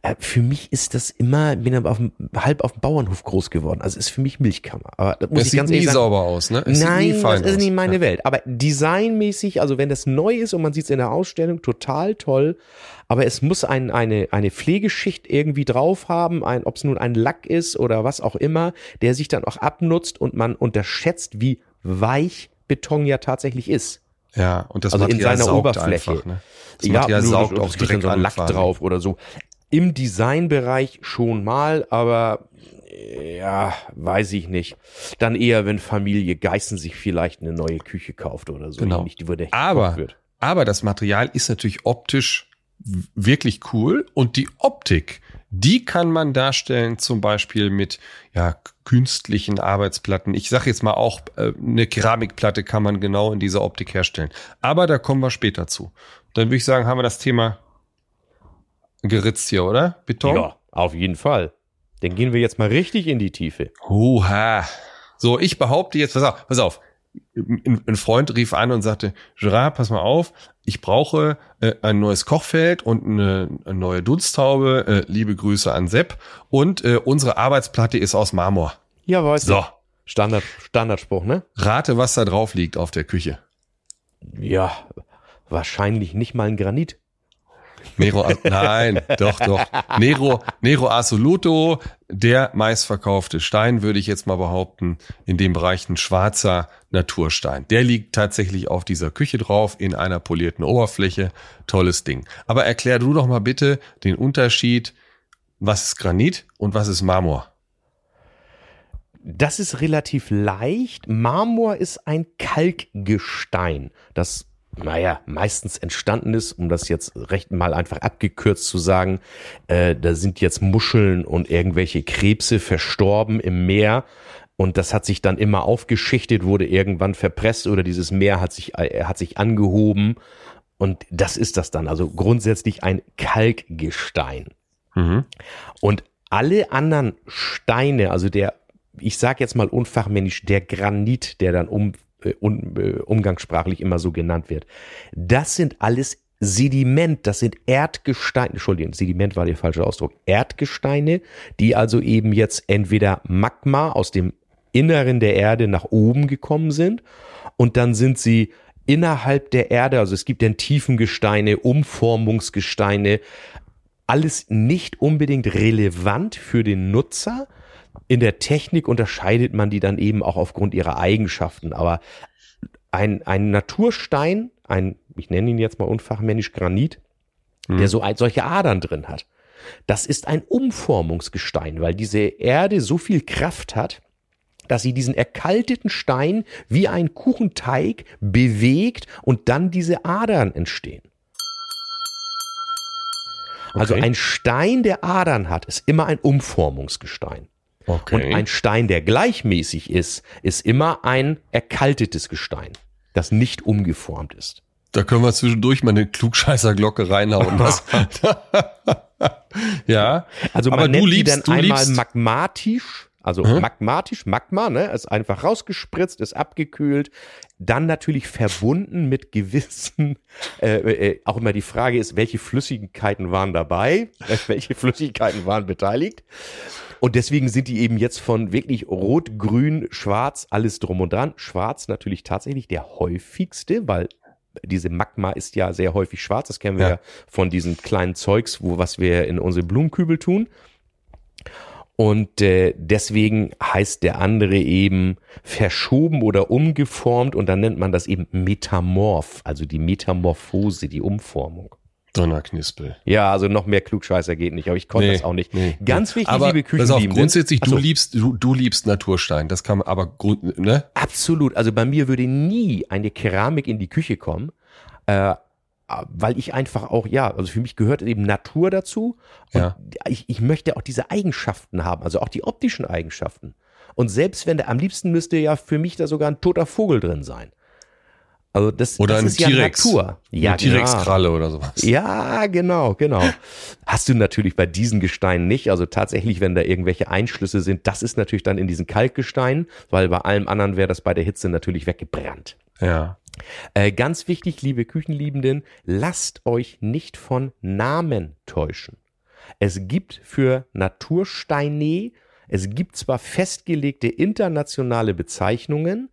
Äh, für mich ist das immer, bin aber auf dem, halb auf dem Bauernhof groß geworden. Also ist für mich Milchkammer. Aber das muss Es ich sieht ganz nie sagen. sauber aus, ne? Es Nein, das ist nicht meine Welt. Aber designmäßig, also wenn das neu ist und man sieht es in der Ausstellung, total toll. Aber es muss ein, eine, eine Pflegeschicht irgendwie drauf haben, ob es nun ein Lack ist oder was auch immer, der sich dann auch abnutzt und man unterschätzt, wie weich Beton ja tatsächlich ist. Ja, und das Also in Material seiner saugt Oberfläche. einfach, ne? Das Material nur, saugt auch direkt so Lack drauf oder so. Im Designbereich schon mal, aber ja, weiß ich nicht. Dann eher, wenn Familie Geißen sich vielleicht eine neue Küche kauft oder so. Genau. Die würde echt Aber, aber das Material ist natürlich optisch wirklich cool und die Optik, die kann man darstellen zum Beispiel mit ja, künstlichen Arbeitsplatten. Ich sage jetzt mal auch, äh, eine Keramikplatte kann man genau in dieser Optik herstellen. Aber da kommen wir später zu. Dann würde ich sagen, haben wir das Thema geritzt hier, oder? Beton? Ja, auf jeden Fall. Dann gehen wir jetzt mal richtig in die Tiefe. Huha. So, ich behaupte jetzt, pass auf, pass auf. Ein, ein Freund rief an und sagte, Gerard, pass mal auf, ich brauche äh, ein neues Kochfeld und eine, eine neue Dunsttaube. Äh, liebe Grüße an Sepp. Und äh, unsere Arbeitsplatte ist aus Marmor. Ja, weißt So, Standard, Standardspruch, ne? Rate, was da drauf liegt auf der Küche. Ja, wahrscheinlich nicht mal ein Granit. Nero, (laughs) nein, doch, doch. Nero, Nero Assoluto, der meistverkaufte Stein, würde ich jetzt mal behaupten, in dem Bereich ein schwarzer Naturstein. Der liegt tatsächlich auf dieser Küche drauf, in einer polierten Oberfläche. Tolles Ding. Aber erklär du doch mal bitte den Unterschied, was ist Granit und was ist Marmor? Das ist relativ leicht. Marmor ist ein Kalkgestein, das naja, meistens entstanden ist, um das jetzt recht mal einfach abgekürzt zu sagen, äh, da sind jetzt Muscheln und irgendwelche Krebse verstorben im Meer und das hat sich dann immer aufgeschichtet, wurde irgendwann verpresst oder dieses Meer hat sich, äh, hat sich angehoben und das ist das dann. Also grundsätzlich ein Kalkgestein. Mhm. Und alle anderen Steine, also der, ich sag jetzt mal unfachmännisch, der Granit, der dann um äh, um, äh, umgangssprachlich immer so genannt wird. Das sind alles Sediment, das sind Erdgesteine, Entschuldigung, Sediment war der falsche Ausdruck, Erdgesteine, die also eben jetzt entweder Magma aus dem Inneren der Erde nach oben gekommen sind und dann sind sie innerhalb der Erde, also es gibt dann Tiefengesteine, Umformungsgesteine, alles nicht unbedingt relevant für den Nutzer, in der Technik unterscheidet man die dann eben auch aufgrund ihrer Eigenschaften. Aber ein, ein Naturstein, ein, ich nenne ihn jetzt mal unfachmännisch Granit, mhm. der so ein, solche Adern drin hat, das ist ein Umformungsgestein, weil diese Erde so viel Kraft hat, dass sie diesen erkalteten Stein wie ein Kuchenteig bewegt und dann diese Adern entstehen. Also okay. Also ein Stein, der Adern hat, ist immer ein Umformungsgestein. Okay. Und ein Stein, der gleichmäßig ist, ist immer ein erkaltetes Gestein, das nicht umgeformt ist. Da können wir zwischendurch mal eine Klugscheißerglocke reinhauen. (laughs) (laughs) Ja. Also man Aber nennt du liebst, die dann einmal magmatisch, also hm? magmatisch, Magma, ne, ist einfach rausgespritzt, ist abgekühlt, dann natürlich verbunden mit gewissen, (laughs) äh, äh, auch immer die Frage ist, welche Flüssigkeiten waren dabei, (laughs) welche Flüssigkeiten waren beteiligt. Und deswegen sind die eben jetzt von wirklich rot, grün, schwarz, alles drum und dran. Schwarz natürlich tatsächlich der häufigste, weil diese Magma ist ja sehr häufig schwarz. Das kennen wir ja, ja von diesen kleinen Zeugs, wo was wir in unsere Blumenkübel tun. Und äh, deswegen heißt der andere eben verschoben oder umgeformt und dann nennt man das eben Metamorph, also die Metamorphose, die Umformung. Donnerknispel. Ja, also noch mehr Klugscheißer geht nicht, aber ich konnte nee, das auch nicht. Nee, Ganz wichtig, aber, liebe Küchenliebenden. Grundsätzlich, du liebst, du, du liebst Naturstein. Das kann man aber, ne? Absolut. Also bei mir würde nie eine Keramik in die Küche kommen, äh, weil ich einfach auch, ja, also für mich gehört eben Natur dazu. Und ja. ich, ich möchte auch diese Eigenschaften haben, also auch die optischen Eigenschaften. Und selbst wenn der, am liebsten müsste ja für mich da sogar ein toter Vogel drin sein. Also das, oder das ist ja Natur. Ja, eine T-Rex-Kralle oder sowas. Ja, genau, genau. Hast du natürlich bei diesen Gesteinen nicht. Also tatsächlich, wenn da irgendwelche Einschlüsse sind, das ist natürlich dann in diesen Kalkgesteinen, weil bei allem anderen wäre das bei der Hitze natürlich weggebrannt. Ja. Äh, ganz wichtig, liebe Küchenliebenden, lasst euch nicht von Namen täuschen. Es gibt für Natursteine, es gibt zwar festgelegte internationale Bezeichnungen,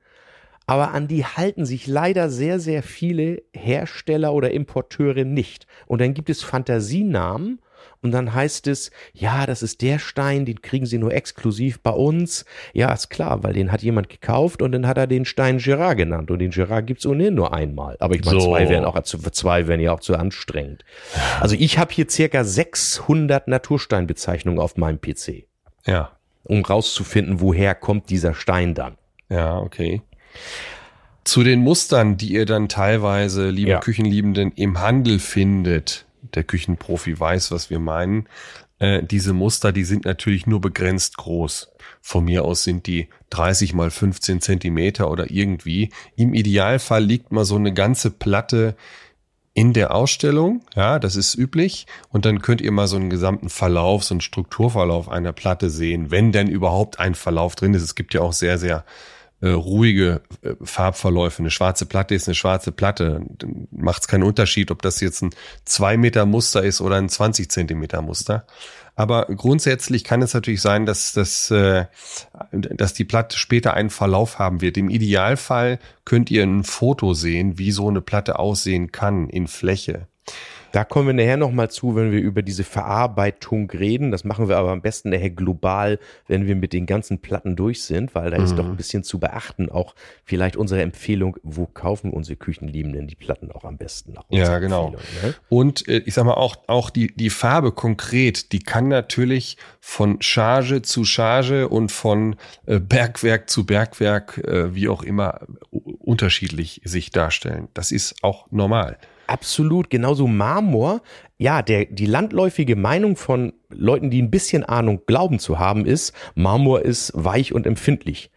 aber an die halten sich leider sehr, sehr viele Hersteller oder Importeure nicht. Und dann gibt es Fantasienamen und dann heißt es, ja, das ist der Stein, den kriegen Sie nur exklusiv bei uns. Ja, ist klar, weil den hat jemand gekauft und dann hat er den Stein Gerard genannt. Und den Gerard gibt's ohnehin nur einmal. Aber ich meine, so. zwei wären auch zwei wären ja auch zu anstrengend. Also ich habe hier circa 600 Natursteinbezeichnungen auf meinem PC. Ja. Um rauszufinden, woher kommt dieser Stein dann. Ja, okay. Zu den Mustern, die ihr dann teilweise, liebe ja. Küchenliebenden, im Handel findet, der Küchenprofi weiß, was wir meinen. Äh, diese Muster, die sind natürlich nur begrenzt groß. Von mir aus sind die 30 mal 15 Zentimeter oder irgendwie. Im Idealfall liegt mal so eine ganze Platte in der Ausstellung. Ja, das ist üblich. Und dann könnt ihr mal so einen gesamten Verlauf, so einen Strukturverlauf einer Platte sehen, wenn denn überhaupt ein Verlauf drin ist. Es gibt ja auch sehr, sehr äh, ruhige äh, Farbverläufe. Eine schwarze Platte ist eine schwarze Platte. Macht es keinen Unterschied, ob das jetzt ein 2 Meter Muster ist oder ein 20 Zentimeter Muster. Aber grundsätzlich kann es natürlich sein, dass, dass, äh, dass die Platte später einen Verlauf haben wird. Im Idealfall könnt ihr ein Foto sehen, wie so eine Platte aussehen kann in Fläche. Da kommen wir nachher nochmal zu, wenn wir über diese Verarbeitung reden. Das machen wir aber am besten nachher global, wenn wir mit den ganzen Platten durch sind, weil da mhm. ist doch ein bisschen zu beachten. Auch vielleicht unsere Empfehlung, wo kaufen unsere Küchenliebenden die Platten auch am besten? Ja, genau. Ne? Und äh, ich sag mal auch, auch die, die Farbe konkret, die kann natürlich von Charge zu Charge und von äh, Bergwerk zu Bergwerk, äh, wie auch immer, unterschiedlich sich darstellen. Das ist auch normal. Absolut, genauso Marmor. Ja, der, die landläufige Meinung von Leuten, die ein bisschen Ahnung glauben zu haben, ist, Marmor ist weich und empfindlich.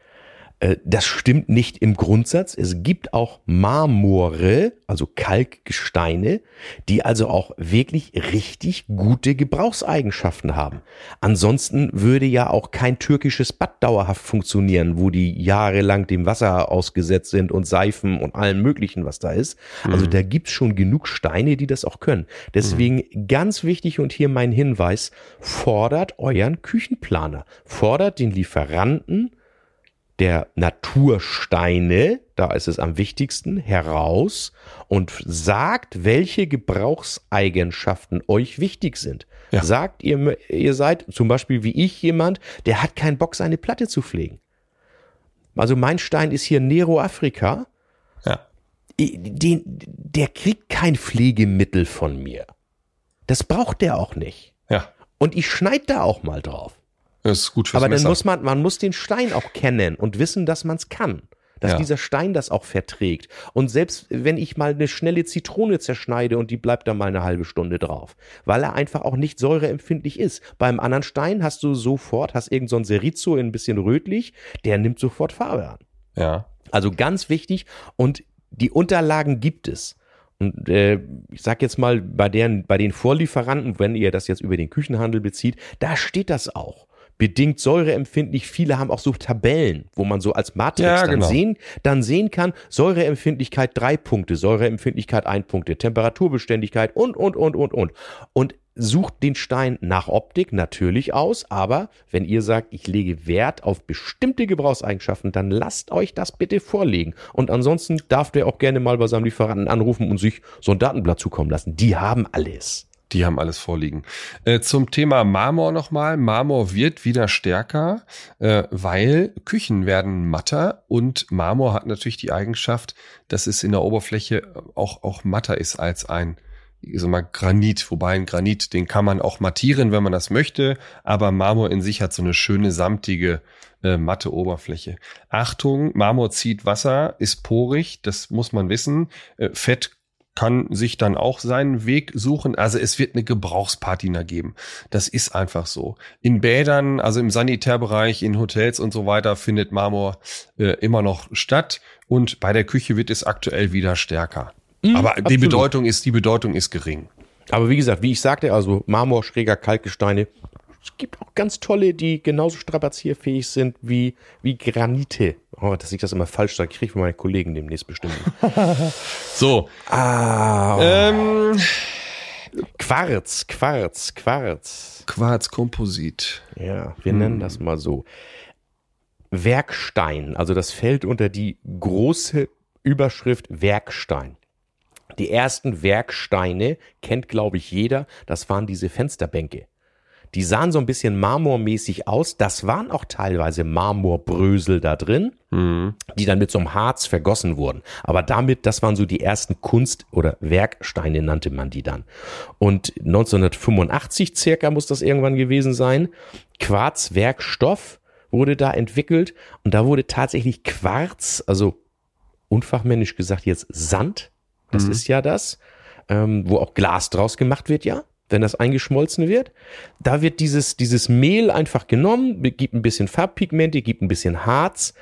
Äh, das stimmt nicht im Grundsatz. Es gibt auch Marmore, also Kalkgesteine, die also auch wirklich richtig gute Gebrauchseigenschaften haben. Ansonsten würde ja auch kein türkisches Bad dauerhaft funktionieren, wo die jahrelang dem Wasser ausgesetzt sind und Seifen und allem möglichen, was da ist. Also mhm. da gibt's schon genug Steine, die das auch können. Deswegen mhm. ganz wichtig und hier mein Hinweis, fordert euren Küchenplaner, fordert den Lieferanten, der Natursteine, da ist es am wichtigsten, heraus und sagt, welche Gebrauchseigenschaften euch wichtig sind. Ja. Sagt ihr, ihr seid zum Beispiel wie ich jemand, der hat keinen Bock, seine Platte zu pflegen. Also mein Stein ist hier Nero Afrika. Ja. Den, der kriegt kein Pflegemittel von mir. Das braucht der auch nicht. Ja. Und ich schneide da auch mal drauf. Das ist gut fürs Aber dann muss man, man muss den Stein auch kennen und wissen, dass man es kann. Dass ja. dieser Stein das auch verträgt. Und selbst wenn ich mal eine schnelle Zitrone zerschneide und die bleibt da mal eine halbe Stunde drauf, weil er einfach auch nicht säureempfindlich ist. Beim anderen Stein hast du sofort, hast irgend so ein Serizo in ein bisschen rötlich, der nimmt sofort Farbe an. Ja. Also ganz wichtig und die Unterlagen gibt es. Und äh, ich sag jetzt mal, bei, deren, bei den Vorlieferanten, wenn ihr das jetzt über den Küchenhandel bezieht, da steht das auch bedingt säureempfindlich. Viele haben auch so Tabellen, wo man so als Matrix ja, dann, genau. sehen, dann sehen kann, Säureempfindlichkeit drei Punkte, Säureempfindlichkeit ein Punkte, Temperaturbeständigkeit und, und, und, und, und. Und sucht den Stein nach Optik natürlich aus, aber wenn ihr sagt, ich lege Wert auf bestimmte Gebrauchseigenschaften, dann lasst euch das bitte vorlegen. Und ansonsten darf der auch gerne mal bei seinem Lieferanten anrufen und sich so ein Datenblatt zukommen lassen. Die haben alles. Die haben alles vorliegen. Äh, zum Thema Marmor nochmal. Marmor wird wieder stärker, äh, weil Küchen werden matter und Marmor hat natürlich die Eigenschaft, dass es in der Oberfläche auch, auch matter ist als ein ich sag mal, Granit, wobei ein Granit, den kann man auch mattieren, wenn man das möchte, aber Marmor in sich hat so eine schöne samtige äh, matte Oberfläche. Achtung, Marmor zieht Wasser, ist porig, das muss man wissen. Äh, Fett kann sich dann auch seinen Weg suchen. Also es wird eine Gebrauchspatina geben. Das ist einfach so. In Bädern, also im Sanitärbereich, in Hotels und so weiter findet Marmor äh, immer noch statt. Und bei der Küche wird es aktuell wieder stärker. Mhm, Aber absolut. die Bedeutung ist, die Bedeutung ist gering. Aber wie gesagt, wie ich sagte, also Marmor, schräger Kalkgesteine, es gibt auch ganz tolle, die genauso strapazierfähig sind wie, wie Granite. Oh, dass ich das immer falsch sage, kriege ich von meinen Kollegen demnächst bestimmt. (laughs) so. Ah. Ähm. Quarz, Quarz, Quarz. Quarzkomposit. Ja, wir hm. nennen das mal so. Werkstein, also das fällt unter die große Überschrift Werkstein. Die ersten Werksteine kennt, glaube ich, jeder. Das waren diese Fensterbänke. Die sahen so ein bisschen marmormäßig aus. Das waren auch teilweise Marmorbrösel da drin, mhm. die dann mit so einem Harz vergossen wurden. Aber damit, das waren so die ersten Kunst- oder Werksteine nannte man die dann. Und 1985 circa muss das irgendwann gewesen sein. Quarzwerkstoff wurde da entwickelt und da wurde tatsächlich Quarz, also unfachmännisch gesagt jetzt Sand, das mhm. ist ja das, ähm, wo auch Glas draus gemacht wird, ja wenn das eingeschmolzen wird. Da wird dieses, dieses Mehl einfach genommen, gibt ein bisschen Farbpigmente, gibt ein bisschen Harz.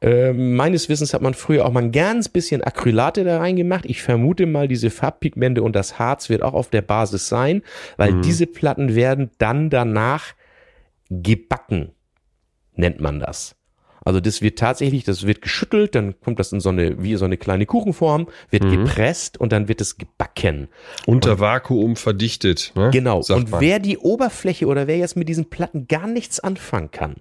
Äh, meines Wissens hat man früher auch mal ein ganz bisschen Acrylate da reingemacht. Ich vermute mal, diese Farbpigmente und das Harz wird auch auf der Basis sein, weil mhm. diese Platten werden dann danach gebacken, nennt man das. Also das wird tatsächlich, das wird geschüttelt, dann kommt das in so eine, wie so eine kleine Kuchenform, wird Mhm. gepresst und dann wird es gebacken. Unter Vakuum verdichtet. Ne? Genau. sagt und man. wer die Oberfläche oder wer jetzt mit diesen Platten gar nichts anfangen kann,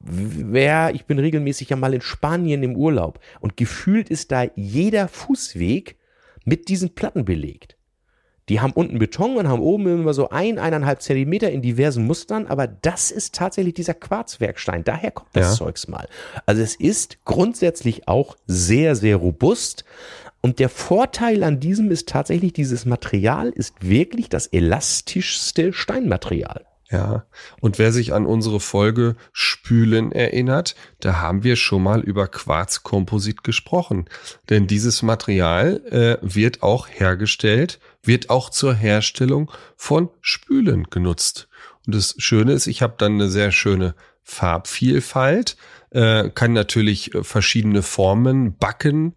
wer, ich bin regelmäßig ja mal in Spanien im Urlaub und gefühlt ist da jeder Fußweg mit diesen Platten belegt. Die haben unten Beton und haben oben immer so ein, eineinhalb Zentimeter in diversen Mustern, aber das ist tatsächlich dieser Quarzwerkstein. Daher kommt das Ja. Zeugs mal. Also es ist grundsätzlich auch sehr, sehr robust. Und der Vorteil an diesem ist tatsächlich, dieses Material ist wirklich das elastischste Steinmaterial. Ja, und wer sich an unsere Folge Spülen erinnert, da haben wir schon mal über Quarzkomposit gesprochen. Denn dieses Material äh, wird auch hergestellt, wird auch zur Herstellung von Spülen genutzt. Und das Schöne ist, ich habe dann eine sehr schöne Farbvielfalt, äh, kann natürlich äh, verschiedene Formen backen,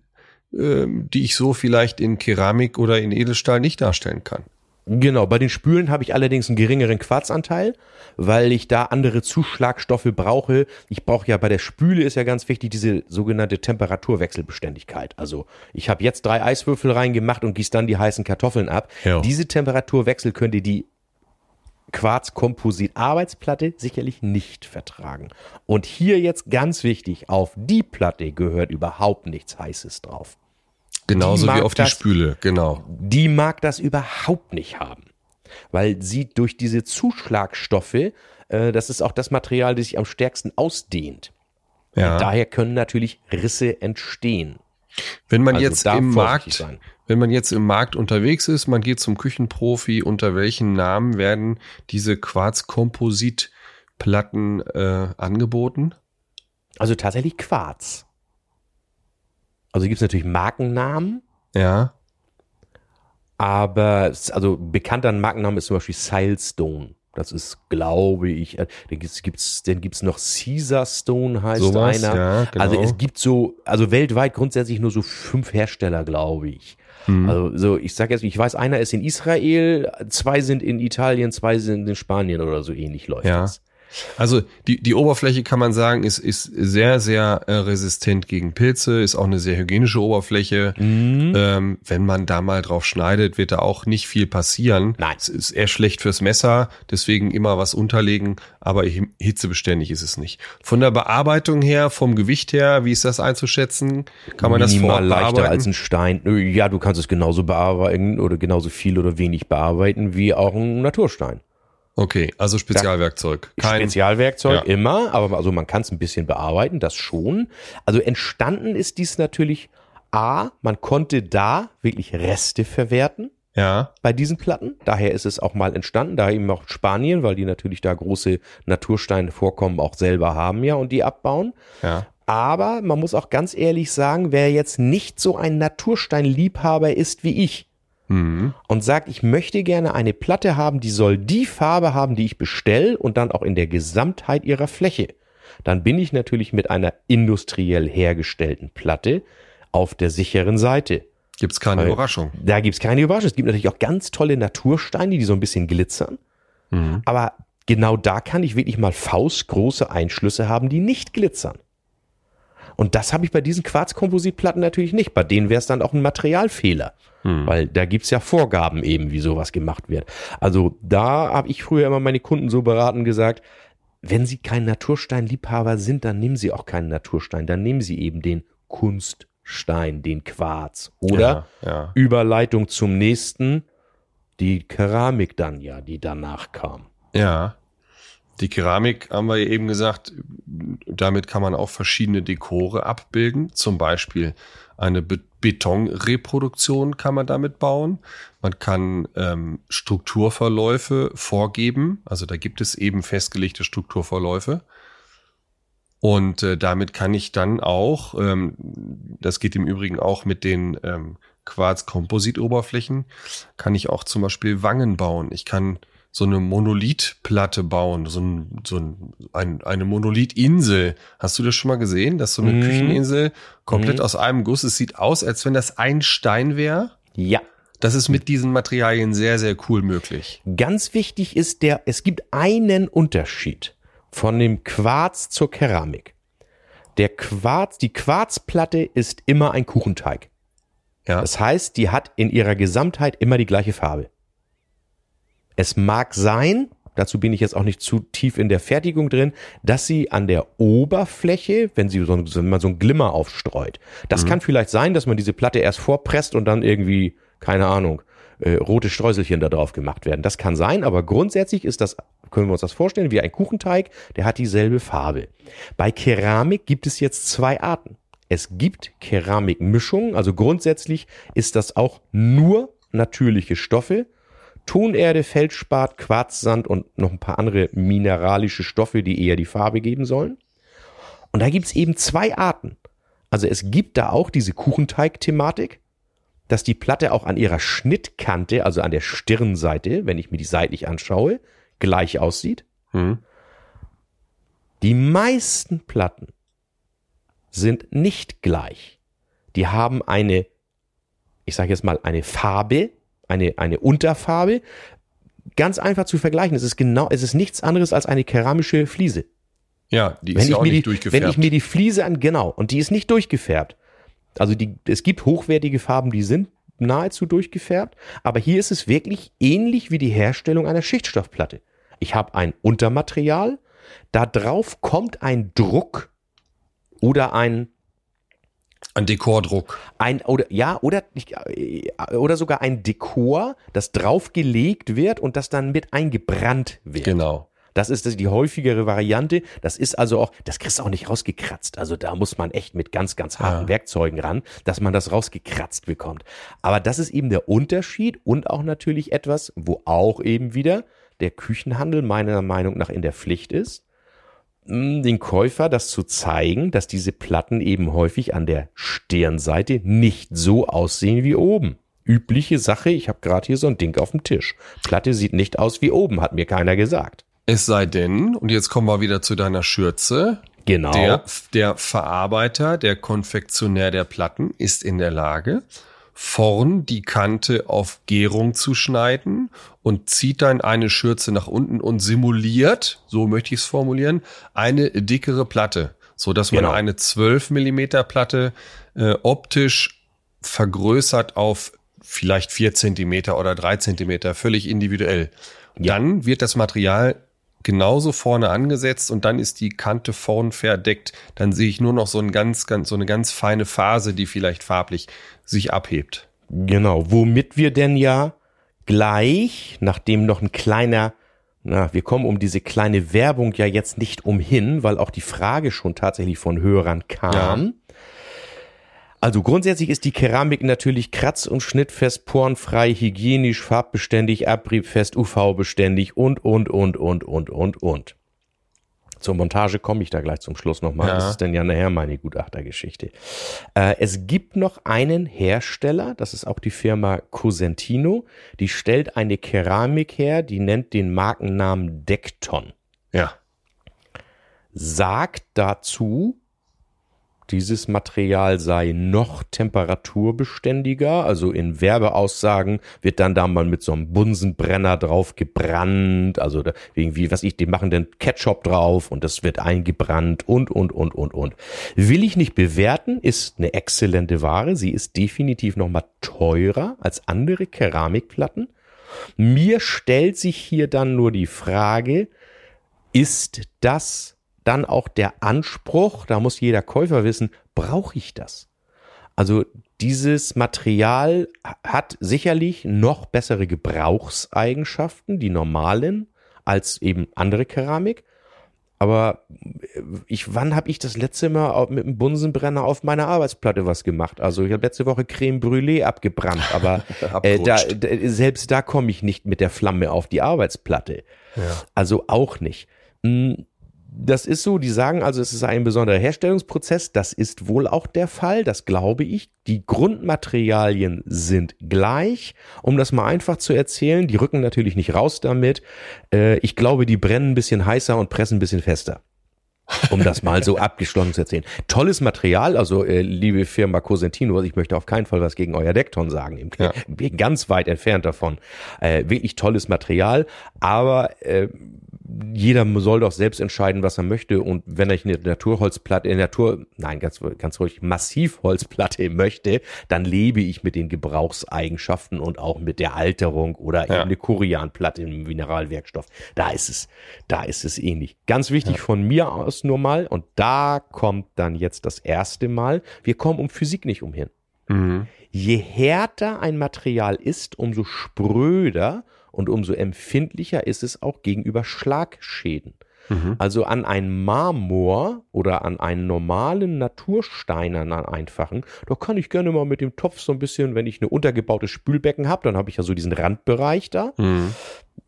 äh, die ich so vielleicht in Keramik oder in Edelstahl nicht darstellen kann. Genau, bei den Spülen habe ich allerdings einen geringeren Quarzanteil, weil ich da andere Zuschlagstoffe brauche. Ich brauche ja bei der Spüle ist ja ganz wichtig diese sogenannte Temperaturwechselbeständigkeit. Also ich habe jetzt drei Eiswürfel reingemacht und gieße dann die heißen Kartoffeln ab. Ja. Diese Temperaturwechsel könnte die Quarzkomposit-Arbeitsplatte sicherlich nicht vertragen. Und hier jetzt ganz wichtig, auf die Platte gehört überhaupt nichts Heißes drauf. Genauso wie auf die das- Spüle, genau. die mag das überhaupt nicht haben. Weil sie durch diese Zuschlagstoffe, äh, das ist auch das Material, das sich am stärksten ausdehnt. Ja. Daher können natürlich Risse entstehen. Wenn man Also jetzt im Markt, sein. wenn man jetzt im Markt unterwegs ist, man geht zum Küchenprofi, unter welchen Namen werden diese Quarzkompositplatten äh, angeboten? Also tatsächlich Quarz. Also gibt es natürlich Markennamen, Ja, aber es- also bekannter Markenname ist zum Beispiel Silestone. Das ist, glaube ich, äh, dann gibt's, gibt's, dann gibt's noch Caesar Stone heißt Sowas, einer. ja, genau. Also es gibt so, also weltweit grundsätzlich nur so fünf Hersteller, glaube ich. Mhm. Also so, ich sage jetzt, ich weiß, einer ist in Israel, zwei sind in Italien, zwei sind in Spanien oder so ähnlich läuft Ja. das. Also die, die Oberfläche kann man sagen, ist, ist sehr, sehr äh, resistent gegen Pilze, ist auch eine sehr hygienische Oberfläche. Mhm. Ähm, wenn man da mal drauf schneidet, wird da auch nicht viel passieren. Nein. Es ist eher schlecht fürs Messer, deswegen immer was unterlegen, aber hi- hitzebeständig ist es nicht. Von der Bearbeitung her, vom Gewicht her, wie ist das einzuschätzen? Kann man das vor Minimal leichter als ein Stein. Ja, du kannst es genauso bearbeiten oder genauso viel oder wenig bearbeiten wie auch ein Naturstein. Okay, also Spezialwerkzeug. Kein, Spezialwerkzeug Ja. immer, aber also man kann es ein bisschen bearbeiten, das schon. Also entstanden ist dies natürlich A, man konnte da wirklich Reste verwerten ja, bei diesen Platten. Daher ist es auch mal entstanden, da eben auch Spanien, weil die natürlich da große Natursteinvorkommen auch selber haben ja und die abbauen. ja, Aber man muss auch ganz ehrlich sagen, wer jetzt nicht so ein Natursteinliebhaber ist wie ich mhm. und sagt, ich möchte gerne eine Platte haben, die soll die Farbe haben, die ich bestelle und dann auch in der Gesamtheit ihrer Fläche, dann bin ich natürlich mit einer industriell hergestellten Platte auf der sicheren Seite. gibt's keine Weil- Überraschung. Da gibt's keine Überraschung. Es gibt natürlich auch ganz tolle Natursteine, die so ein bisschen glitzern. Mhm. Aber genau da kann ich wirklich mal faustgroße Einschlüsse haben, die nicht glitzern. Und das habe ich bei diesen Quarzkompositplatten natürlich nicht. Bei denen wäre es dann auch ein Materialfehler. Hm. Weil da gibt's ja Vorgaben eben, wie sowas gemacht wird. Also da habe ich früher immer meine Kunden so beraten gesagt, wenn sie kein Natursteinliebhaber sind, dann nehmen sie auch keinen Naturstein. Dann nehmen sie eben den Kunststein, den Quarz. Oder Ja, ja. Überleitung zum nächsten, die Keramik dann ja, die danach kam. Ja. Die Keramik haben wir ja eben gesagt, damit kann man auch verschiedene Dekore abbilden. Zum Beispiel eine Be Betonreproduktion kann man damit bauen. Man kann ähm, Strukturverläufe vorgeben. Also da gibt es eben festgelegte Strukturverläufe. Und äh, damit kann ich dann auch, ähm, das geht im Übrigen auch mit den ähm, Quarz-Kompositoberflächen, kann ich auch zum Beispiel Wangen bauen. Ich kann so eine Monolithplatte bauen, so, ein, so ein, ein, eine Monolithinsel. Hast du das schon mal gesehen? Das ist so eine Mhm. Kücheninsel komplett aus einem Guss. Es sieht aus, als wenn das ein Stein wäre. Ja. Das ist mit diesen Materialien sehr, sehr cool möglich. Ganz wichtig ist der, es gibt einen Unterschied von dem Quarz zur Keramik. Der Quarz, die Quarzplatte ist immer ein Kuchenteig. Ja. Das heißt, die hat in ihrer Gesamtheit immer die gleiche Farbe. Es mag sein, dazu bin ich jetzt auch nicht zu tief in der Fertigung drin, dass sie an der Oberfläche, wenn sie so, wenn man so ein Glimmer aufstreut, das kann vielleicht sein, dass man diese Platte erst vorpresst und dann irgendwie, keine Ahnung, äh, rote Streuselchen da drauf gemacht werden. Das kann sein, aber grundsätzlich ist das, können wir uns das vorstellen, wie ein Kuchenteig, der hat dieselbe Farbe. Bei Keramik gibt es jetzt zwei Arten. Es gibt Keramikmischungen, also grundsätzlich ist das auch nur natürliche Stoffe. Tonerde, Feldspat, Quarzsand und noch ein paar andere mineralische Stoffe, die eher die Farbe geben sollen. Und da gibt's eben zwei Arten. Also es gibt da auch diese Kuchenteig-Thematik, dass die Platte auch an ihrer Schnittkante, also an der Stirnseite, wenn ich mir die seitlich anschaue, gleich aussieht. Hm. Die meisten Platten sind nicht gleich. Die haben eine, ich sage jetzt mal, eine Farbe, eine, eine Unterfarbe. Ganz einfach zu vergleichen. Es ist genau, es ist nichts anderes als eine keramische Fliese. Ja, die Wenn ist ja ich, auch nicht die, durchgefärbt. wenn ich mir die Fliese an, genau, und die ist nicht durchgefärbt. Also die, es gibt hochwertige Farben, die sind nahezu durchgefärbt, aber hier ist es wirklich ähnlich wie die Herstellung einer Schichtstoffplatte. Ich habe ein Untermaterial, da drauf kommt ein Druck oder ein Ein Dekordruck. ein oder ja oder äh, oder sogar ein Dekor, das draufgelegt wird und das dann mit eingebrannt wird. Genau. Das ist die häufigere Variante. Das ist also auch, das kriegst du auch nicht rausgekratzt. Also da muss man echt mit ganz, ganz harten Ja. Werkzeugen ran, dass man das rausgekratzt bekommt. Aber das ist eben der Unterschied und auch natürlich etwas, wo auch eben wieder der Küchenhandel meiner Meinung nach in der Pflicht ist, den Käufer das zu zeigen, dass diese Platten eben häufig an der Stirnseite nicht so aussehen wie oben. Übliche Sache, ich habe gerade hier so ein Ding auf dem Tisch. Platte sieht nicht aus wie oben, hat mir keiner gesagt. Es sei denn, und jetzt kommen wir wieder zu deiner Schürze, Genau. der, der Verarbeiter, der Konfektionär der Platten ist in der Lage, vorn die Kante auf Gärung zu schneiden und zieht dann eine Schürze nach unten und simuliert, so möchte ich es formulieren, eine dickere Platte, so dass man Genau. eine 12 Millimeter Platte äh, optisch vergrößert auf vielleicht 4 Zentimeter oder 3 Zentimeter, völlig individuell. Dann wird das Material genauso vorne angesetzt und dann ist die Kante vorn verdeckt. Dann sehe ich nur noch so, ein ganz, ganz, so eine ganz feine Phase, die vielleicht farblich sich abhebt. Genau, womit wir denn ja gleich, nachdem noch ein kleiner, na, wir kommen um diese kleine Werbung ja jetzt nicht umhin, weil auch die Frage schon tatsächlich von Hörern kam. Also grundsätzlich ist die Keramik natürlich kratz- und schnittfest, porenfrei, hygienisch, farbbeständig, abriebfest, UV-beständig und, und, und, und, und, und, und. Zur Montage komme ich da gleich zum Schluss nochmal. Ja. Das ist dann ja nachher meine Gutachtergeschichte. Äh, es gibt noch einen Hersteller, das ist auch die Firma Cosentino, die stellt eine Keramik her, die nennt den Markennamen Dekton. Ja. Sagt dazu, dieses Material sei noch temperaturbeständiger, also in Werbeaussagen wird dann da mal mit so einem Bunsenbrenner drauf gebrannt, also irgendwie, was ich, die machen dann Ketchup drauf und das wird eingebrannt und, und, und, und, und. Will ich nicht bewerten, ist eine exzellente Ware, sie ist definitiv nochmal teurer als andere Keramikplatten. Mir stellt sich hier dann nur die Frage, ist das dann auch der Anspruch, da muss jeder Käufer wissen, brauche ich das? Also dieses Material hat sicherlich noch bessere Gebrauchseigenschaften, die normalen, als eben andere Keramik. Aber äh, ich, wann habe ich das letzte Mal mit einem Bunsenbrenner auf meiner Arbeitsplatte was gemacht? Also ich habe letzte Woche Creme Brûlée abgebrannt, aber (laughs) äh, da, selbst da komme ich nicht mit der Flamme auf die Arbeitsplatte. Also auch nicht. Das ist so, die sagen also, es ist ein besonderer Herstellungsprozess. Das ist wohl auch der Fall, das glaube ich. Die Grundmaterialien sind gleich. Um das mal einfach zu erzählen, die rücken natürlich nicht raus damit. Äh, Ich glaube, die brennen ein bisschen heißer und pressen ein bisschen fester. Um das mal so (laughs) abgeschlossen zu erzählen. Tolles Material, also äh, liebe Firma Cosentino, ich möchte auf keinen Fall was gegen euer Deckton sagen. Im, Ja. Ganz weit entfernt davon. Äh, wirklich tolles Material, aber äh, jeder soll doch selbst entscheiden, was er möchte. Und wenn ich eine Naturholzplatte, eine Natur, nein, ganz, ganz ruhig, Massivholzplatte möchte, dann lebe ich mit den Gebrauchseigenschaften und auch mit der Alterung oder ja. eben eine Kurianplatte im Mineralwerkstoff. Da ist es, da ist es ähnlich. Ganz wichtig ja. von mir aus nur mal, und da kommt dann jetzt das erste Mal, wir kommen um Physik nicht umhin. Mhm. Je härter ein Material ist, umso spröder und umso empfindlicher ist es auch gegenüber Schlagschäden. Mhm. Also an einen Marmor oder an einen normalen Naturstein, an einen einfachen, da kann ich gerne mal mit dem Topf so ein bisschen, wenn ich eine untergebaute Spülbecken habe, dann habe ich ja so diesen Randbereich da. Mhm.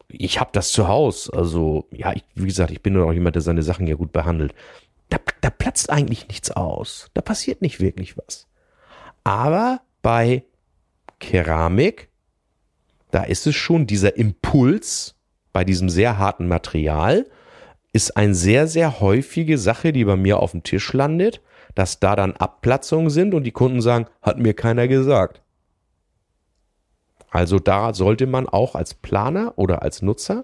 Ich habe das zu Hause. Also, ja, ich, wie gesagt, ich bin nur auch jemand, der seine Sachen ja gut behandelt. Da, da platzt eigentlich nichts aus. Da passiert nicht wirklich was. Aber bei Keramik da ist es schon dieser Impuls bei diesem sehr harten Material, ist eine sehr, sehr häufige Sache, die bei mir auf dem Tisch landet, dass da dann Abplatzungen sind und die Kunden sagen, hat mir keiner gesagt. Also da sollte man auch als Planer oder als Nutzer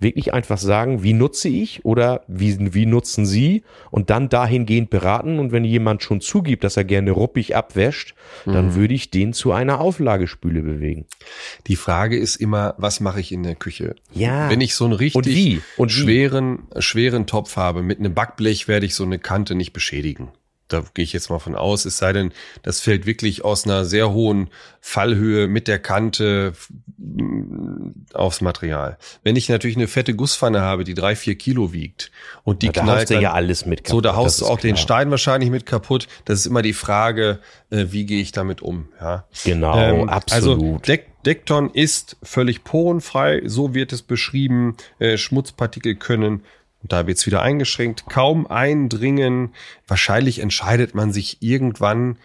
wirklich einfach sagen, wie nutze ich oder wie, wie nutzen Sie und dann dahingehend beraten. Und wenn jemand schon zugibt, dass er gerne ruppig abwäscht, dann mhm. würde ich den zu einer Auflagespüle bewegen. Die Frage ist immer, was mache ich in der Küche? Ja. Wenn ich so einen richtig und wie? Und schweren, schweren Topf habe, mit einem Backblech werde ich so eine Kante nicht beschädigen. Da gehe ich jetzt mal von aus, es sei denn, das fällt wirklich aus einer sehr hohen Fallhöhe mit der Kante mm, aufs Material. Wenn ich natürlich eine fette Gusspfanne habe, die drei, vier Kilo wiegt und die ja, da knallt haust du ja alles mit kaputt. So, da haust du auch klar. den Stein wahrscheinlich mit kaputt. Das ist immer die Frage, äh, wie gehe ich damit um? Ja. Genau, ähm, also absolut. Also Deck, Deckton ist völlig porenfrei, so wird es beschrieben. Äh, Schmutzpartikel können und da wird's wieder eingeschränkt, kaum eindringen. Wahrscheinlich entscheidet man sich irgendwann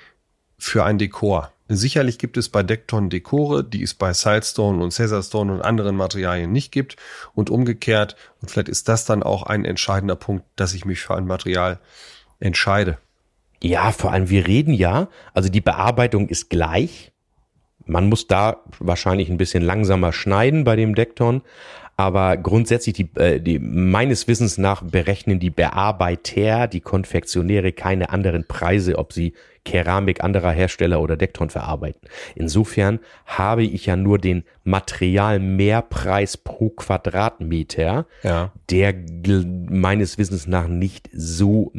für ein Dekor. Sicherlich gibt es bei Dekton Dekore, die es bei Silestone und Caesarstone und anderen Materialien nicht gibt und umgekehrt. Und vielleicht ist das dann auch ein entscheidender Punkt, dass ich mich für ein Material entscheide. Ja, vor allem wir reden ja, also die Bearbeitung ist gleich. Man muss da wahrscheinlich ein bisschen langsamer schneiden bei dem Dekton, aber grundsätzlich die, äh, die meines Wissens nach berechnen die Bearbeiter, die Konfektionäre keine anderen Preise, ob sie Keramik anderer Hersteller oder Deckton verarbeiten. Insofern habe ich ja nur den Materialmehrpreis pro Quadratmeter, ja. der meines Wissens nach nicht so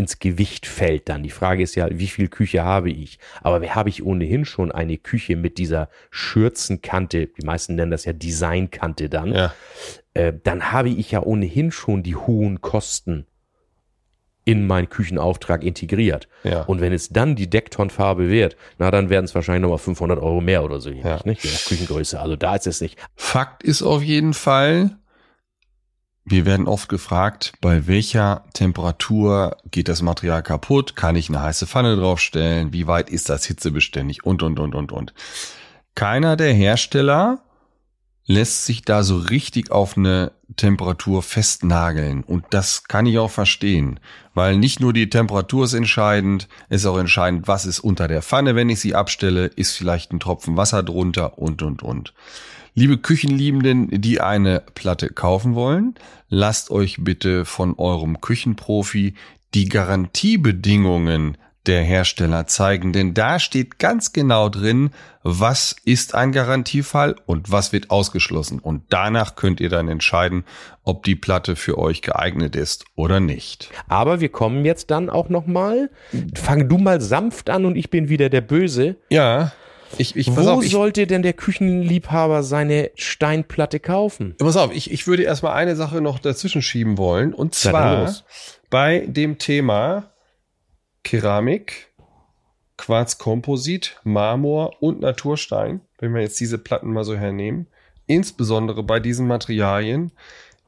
ins Gewicht fällt dann. Die Frage ist ja, wie viel Küche habe ich? Aber habe ich ohnehin schon eine Küche mit dieser Schürzenkante, die meisten nennen das ja Designkante dann, ja. äh, dann habe ich ja ohnehin schon die hohen Kosten in meinen Küchenauftrag integriert. Ja. Und wenn es dann die Decktonfarbe wird, na dann werden es wahrscheinlich nochmal 500 Euro mehr oder so, ja. nicht? Küchengröße. Also da ist es nicht. Fakt ist auf jeden Fall, wir werden oft gefragt, bei welcher Temperatur geht das Material kaputt? Kann ich eine heiße Pfanne draufstellen? Wie weit ist das hitzebeständig? Und, und, und, und, und. Keiner der Hersteller lässt sich da so richtig auf eine Temperatur festnageln. Und das kann ich auch verstehen, weil nicht nur die Temperatur ist entscheidend, ist auch entscheidend, was ist unter der Pfanne, wenn ich sie abstelle, ist vielleicht ein Tropfen Wasser drunter und, und, und. Liebe Küchenliebenden, die eine Platte kaufen wollen, lasst euch bitte von eurem Küchenprofi die Garantiebedingungen der Hersteller zeigen, denn da steht ganz genau drin, was ist ein Garantiefall und was wird ausgeschlossen. Und danach könnt ihr dann entscheiden, ob die Platte für euch geeignet ist oder nicht. Aber wir kommen jetzt dann auch noch mal. Fang du mal sanft an und ich bin wieder der Böse. Ja. Ich, ich, Wo auf, ich, sollte denn der Küchenliebhaber seine Steinplatte kaufen? Pass auf, ich, ich würde erstmal eine Sache noch dazwischen schieben wollen. Und zwar bei dem Thema Keramik, Quarzkomposit, Marmor und Naturstein, wenn wir jetzt diese Platten mal so hernehmen, insbesondere bei diesen Materialien,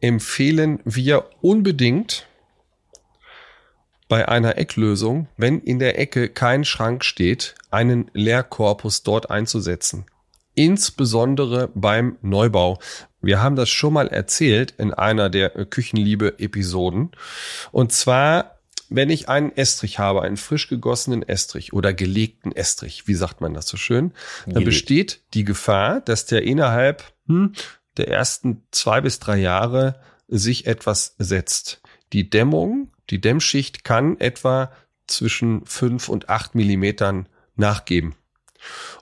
empfehlen wir unbedingt bei einer Ecklösung, wenn in der Ecke kein Schrank steht, einen Leerkorpus dort einzusetzen. Insbesondere beim Neubau. Wir haben das schon mal erzählt in einer der Küchenliebe-Episoden. Und zwar, wenn ich einen Estrich habe, einen frisch gegossenen Estrich oder gelegten Estrich, wie sagt man das so schön, dann Gelegt. besteht die Gefahr, dass der innerhalb hm, der ersten zwei bis drei Jahre sich etwas setzt. Die Dämmung, die Dämmschicht kann etwa zwischen fünf und acht Millimetern nachgeben.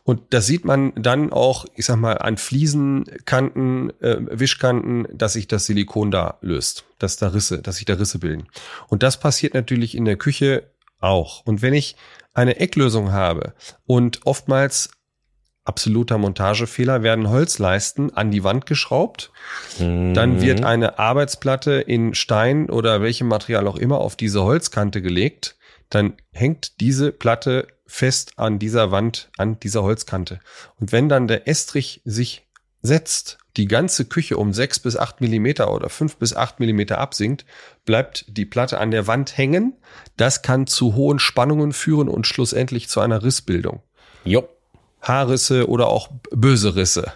Und das sieht man dann auch, ich sag mal, an Fliesenkanten, äh, Wischkanten, dass sich das Silikon da löst, dass da Risse, dass sich da Risse bilden. Und das passiert natürlich in der Küche auch. Und wenn ich eine Ecklösung habe und oftmals absoluter Montagefehler werden Holzleisten an die Wand geschraubt. Mhm. Dann wird eine Arbeitsplatte in Stein oder welchem Material auch immer auf diese Holzkante gelegt. Dann hängt diese Platte fest an dieser Wand, an dieser Holzkante. Und wenn dann der Estrich sich setzt, die ganze Küche um sechs bis acht Millimeter oder fünf bis acht Millimeter absinkt, bleibt die Platte an der Wand hängen. Das kann zu hohen Spannungen führen und schlussendlich zu einer Rissbildung. Jo. Haarrisse oder auch böse Risse.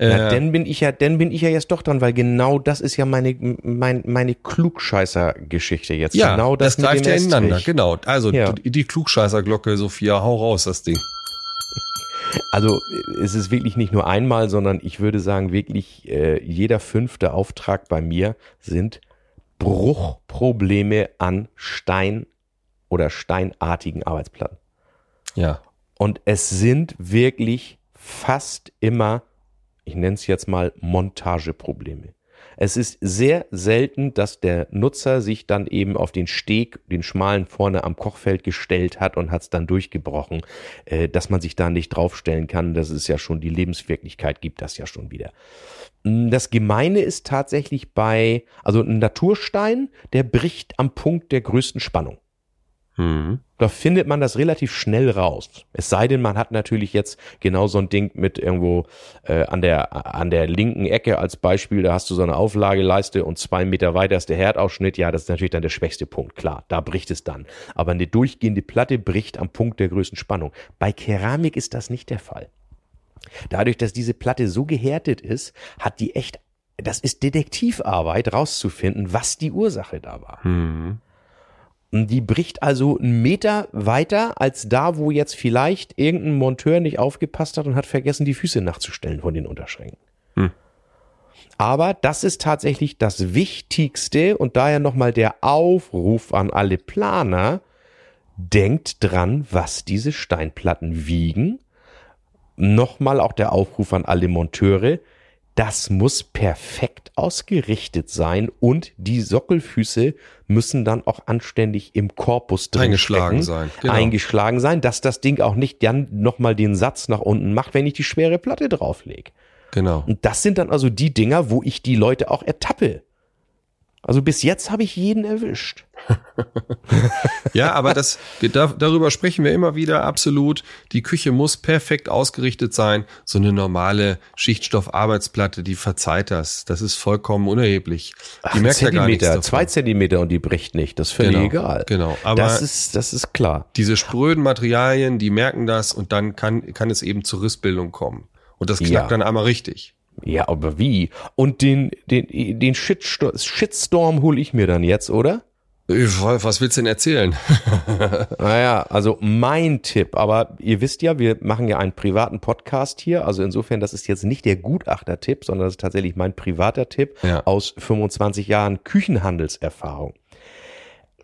Ja, äh, dann bin ich ja, dann bin ich ja jetzt doch dran, weil genau das ist ja meine, mein, meine Klugscheißer-Geschichte jetzt. Ja, genau das, das greift ja ineinander, genau. Also ja. die, die Klugscheißer-Glocke, Sophia, hau raus, das Ding. Also es ist wirklich nicht nur einmal, sondern ich würde sagen, wirklich äh, jeder fünfte Auftrag bei mir sind Bruchprobleme an Stein oder steinartigen Arbeitsplatten. Ja. Und es sind wirklich fast immer ich nenne es jetzt mal Montageprobleme. Es ist sehr selten, dass der Nutzer sich dann eben auf den Steg, den schmalen vorne am Kochfeld gestellt hat und hat es dann durchgebrochen, äh, dass man sich da nicht draufstellen kann. Das ist ja schon die Lebenswirklichkeit, gibt das ja schon wieder. Hm, das Gemeine ist tatsächlich bei, also ein Naturstein, der bricht am Punkt der größten Spannung. Mhm. Da findet man das relativ schnell raus. Es sei denn, man hat natürlich jetzt genau so ein Ding mit irgendwo äh, an der an der linken Ecke als Beispiel. Da hast du so eine Auflageleiste und zwei Meter weiter ist der Herdausschnitt. Ja, das ist natürlich dann der schwächste Punkt. Klar, da bricht es dann. Aber eine durchgehende Platte bricht am Punkt der größten Spannung. Bei Keramik ist das nicht der Fall. Dadurch, dass diese Platte so gehärtet ist, hat die echt das ist Detektivarbeit, rauszufinden, was die Ursache da war. Mhm. Die bricht also einen Meter weiter als da, wo jetzt vielleicht irgendein Monteur nicht aufgepasst hat und hat vergessen, die Füße nachzustellen von den Unterschränken. Hm. Aber das ist tatsächlich das Wichtigste und daher nochmal der Aufruf an alle Planer. Denkt dran, was diese Steinplatten wiegen. Nochmal auch der Aufruf an alle Monteure das muss perfekt ausgerichtet sein und die Sockelfüße müssen dann auch anständig im Korpus drin eingeschlagen sein. Genau. Eingeschlagen sein, dass das Ding auch nicht dann nochmal den Satz nach unten macht, wenn ich die schwere Platte drauflege. Genau. Und das sind dann also die Dinger, wo ich die Leute auch ertappe. Also bis jetzt habe ich jeden erwischt. (laughs) ja, aber das, da, darüber sprechen wir immer wieder absolut. Die Küche muss perfekt ausgerichtet sein. So eine normale Schichtstoffarbeitsplatte, die verzeiht das. Das ist vollkommen unerheblich. Die Ach, merkt ja gar nichts davon. Zwei Zentimeter und die bricht nicht. Das ist völlig genau, egal. Genau. Aber das ist, das ist klar. Diese spröden Materialien, die merken das und dann kann, kann es eben zur Rissbildung kommen. Und das knackt ja. dann einmal richtig. Ja, aber wie? Und den, den, den Shitstorm, Shitstorm hole ich mir dann jetzt, oder? Was willst du denn erzählen? (laughs) naja, also mein Tipp, aber ihr wisst ja, wir machen ja einen privaten Podcast hier, also insofern, das ist jetzt nicht der Gutachter-Tipp, sondern das ist tatsächlich mein privater Tipp ja. aus 25 Jahren Küchenhandelserfahrung.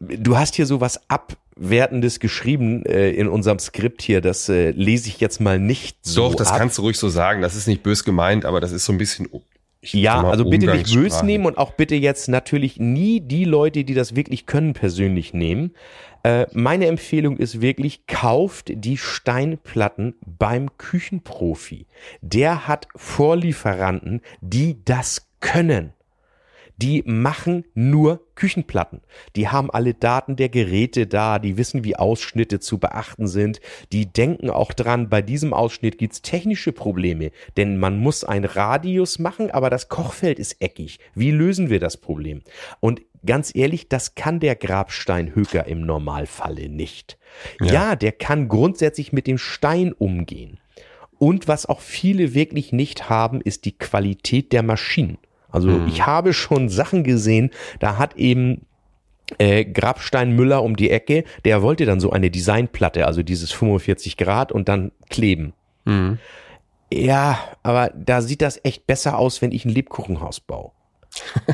Du hast hier sowas Abwertendes geschrieben äh, in unserem Skript hier, das äh, lese ich jetzt mal nicht so. Doch, das ab. kannst du ruhig so sagen. Das ist nicht bös gemeint, aber das ist so ein bisschen ja, also bitte nicht böse nehmen und auch bitte jetzt natürlich nie die Leute, die das wirklich können, persönlich nehmen. Äh, meine Empfehlung ist wirklich, kauft die Steinplatten beim Küchenprofi. Der hat Vorlieferanten, die das können die machen nur Küchenplatten. Die haben alle Daten der Geräte da, die wissen, wie Ausschnitte zu beachten sind. Die denken auch dran, bei diesem Ausschnitt gibt's technische Probleme, denn man muss ein Radius machen, aber das Kochfeld ist eckig. Wie lösen wir das Problem? Und ganz ehrlich, das kann der Grabsteinhöker im Normalfalle nicht. Ja. ja, der kann grundsätzlich mit dem Stein umgehen. Und was auch viele wirklich nicht haben, ist die Qualität der Maschinen. Also mhm. ich habe schon Sachen gesehen, da hat eben äh, Grabstein Müller um die Ecke, der wollte dann so eine Designplatte, also dieses 45 Grad und dann kleben. Mhm. Ja, aber da sieht das echt besser aus, wenn ich ein Lebkuchenhaus baue. (laughs)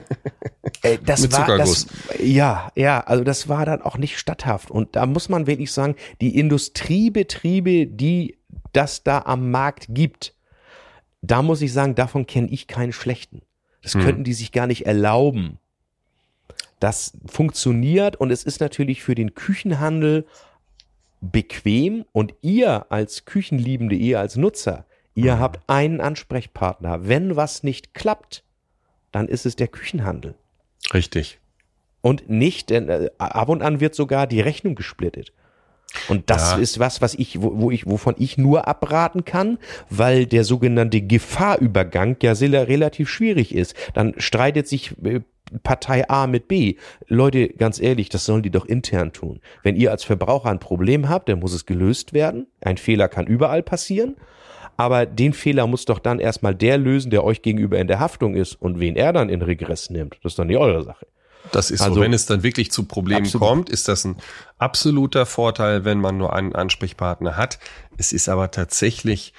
Äh, das Mit war Zuckerguss. das, ja, ja, also das war dann auch nicht statthaft. Und da muss man wirklich sagen, die Industriebetriebe, die das da am Markt gibt, da muss ich sagen, davon kenne ich keinen schlechten. Das Hm. könnten die sich gar nicht erlauben. Das funktioniert und es ist natürlich für den Küchenhandel bequem und ihr als Küchenliebende, ihr als Nutzer, ihr habt einen Ansprechpartner. Wenn was nicht klappt, dann ist es der Küchenhandel. Richtig. Und nicht, denn äh, ab und an wird sogar die Rechnung gesplittet. Und das Ja. ist was, was ich, wo, wo ich, wovon ich nur abraten kann, weil der sogenannte Gefahrübergang ja sehr, relativ schwierig ist. Dann streitet sich äh, Partei A mit B. Leute, ganz ehrlich, das sollen die doch intern tun. Wenn ihr als Verbraucher ein Problem habt, dann muss es gelöst werden. Ein Fehler kann überall passieren. Aber den Fehler muss doch dann erstmal der lösen, der euch gegenüber in der Haftung ist. Und wen er dann in Regress nimmt, das ist dann nicht eure Sache. Das ist Also- so, wenn es dann wirklich zu Problemen Absolut. kommt, ist das ein absoluter Vorteil, wenn man nur einen Ansprechpartner hat. Es ist aber tatsächlich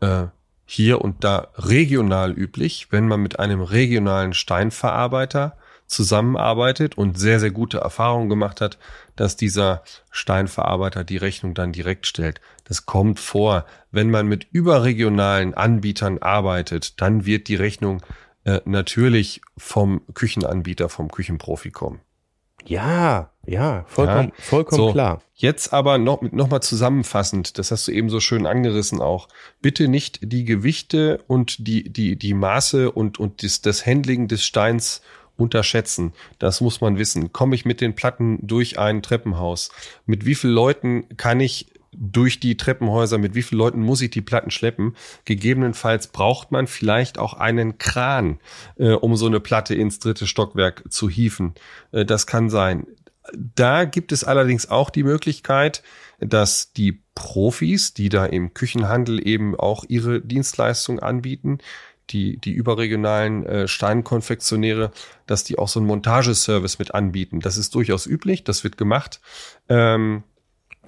äh, hier und da regional üblich, wenn man mit einem regionalen Steinverarbeiter zusammenarbeitet und sehr, sehr gute Erfahrungen gemacht hat, dass dieser Steinverarbeiter die Rechnung dann direkt stellt. Das kommt vor. Wenn man mit überregionalen Anbietern arbeitet, dann wird die Rechnung äh, natürlich vom Küchenanbieter, vom Küchenprofi kommen. Ja, ja, vollkommen, Ja, vollkommen so, klar. Jetzt aber noch, noch mal zusammenfassend, das hast du eben so schön angerissen auch. Bitte nicht die Gewichte und die, die, die Maße und, und das, das Handling des Steins unterschätzen. Das muss man wissen. Komme ich mit den Platten durch ein Treppenhaus? Mit wie vielen Leuten kann ich durch die Treppenhäuser, mit wie vielen Leuten muss ich die Platten schleppen? Gegebenenfalls braucht man vielleicht auch einen Kran, äh, um so eine Platte ins dritte Stockwerk zu hieven. Äh, das kann sein. Da gibt es allerdings auch die Möglichkeit, dass die Profis, die da im Küchenhandel eben auch ihre Dienstleistung anbieten, die, die überregionalen äh, Steinkonfektionäre, dass die auch so einen Montageservice mit anbieten. Das ist durchaus üblich, das wird gemacht. Ähm,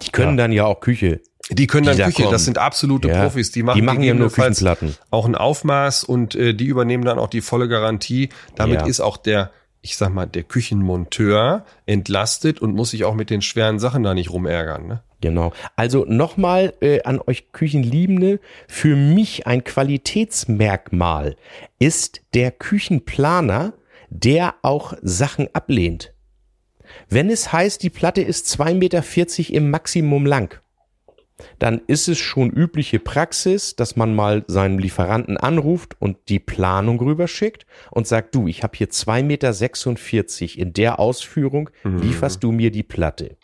Die können dann ja auch Küche. die können dann Die da Küche, kommen. das sind absolute Ja, Profis, die machen, die machen ja nur Küchenplatten. auch ein Aufmaß und äh, die übernehmen dann auch die volle Garantie. Damit Ja. ist auch der, ich sag mal, der Küchenmonteur entlastet und muss sich auch mit den schweren Sachen da nicht rumärgern. Ne? Genau. Also nochmal äh, an euch Küchenliebende. Für mich ein Qualitätsmerkmal ist der Küchenplaner, der auch Sachen ablehnt. Wenn es heißt, die Platte ist 2,40 Meter im Maximum lang, dann ist es schon übliche Praxis, dass man mal seinen Lieferanten anruft und die Planung rüberschickt und sagt, du, ich habe hier 2,46 Meter in der Ausführung, lieferst du mir die Platte?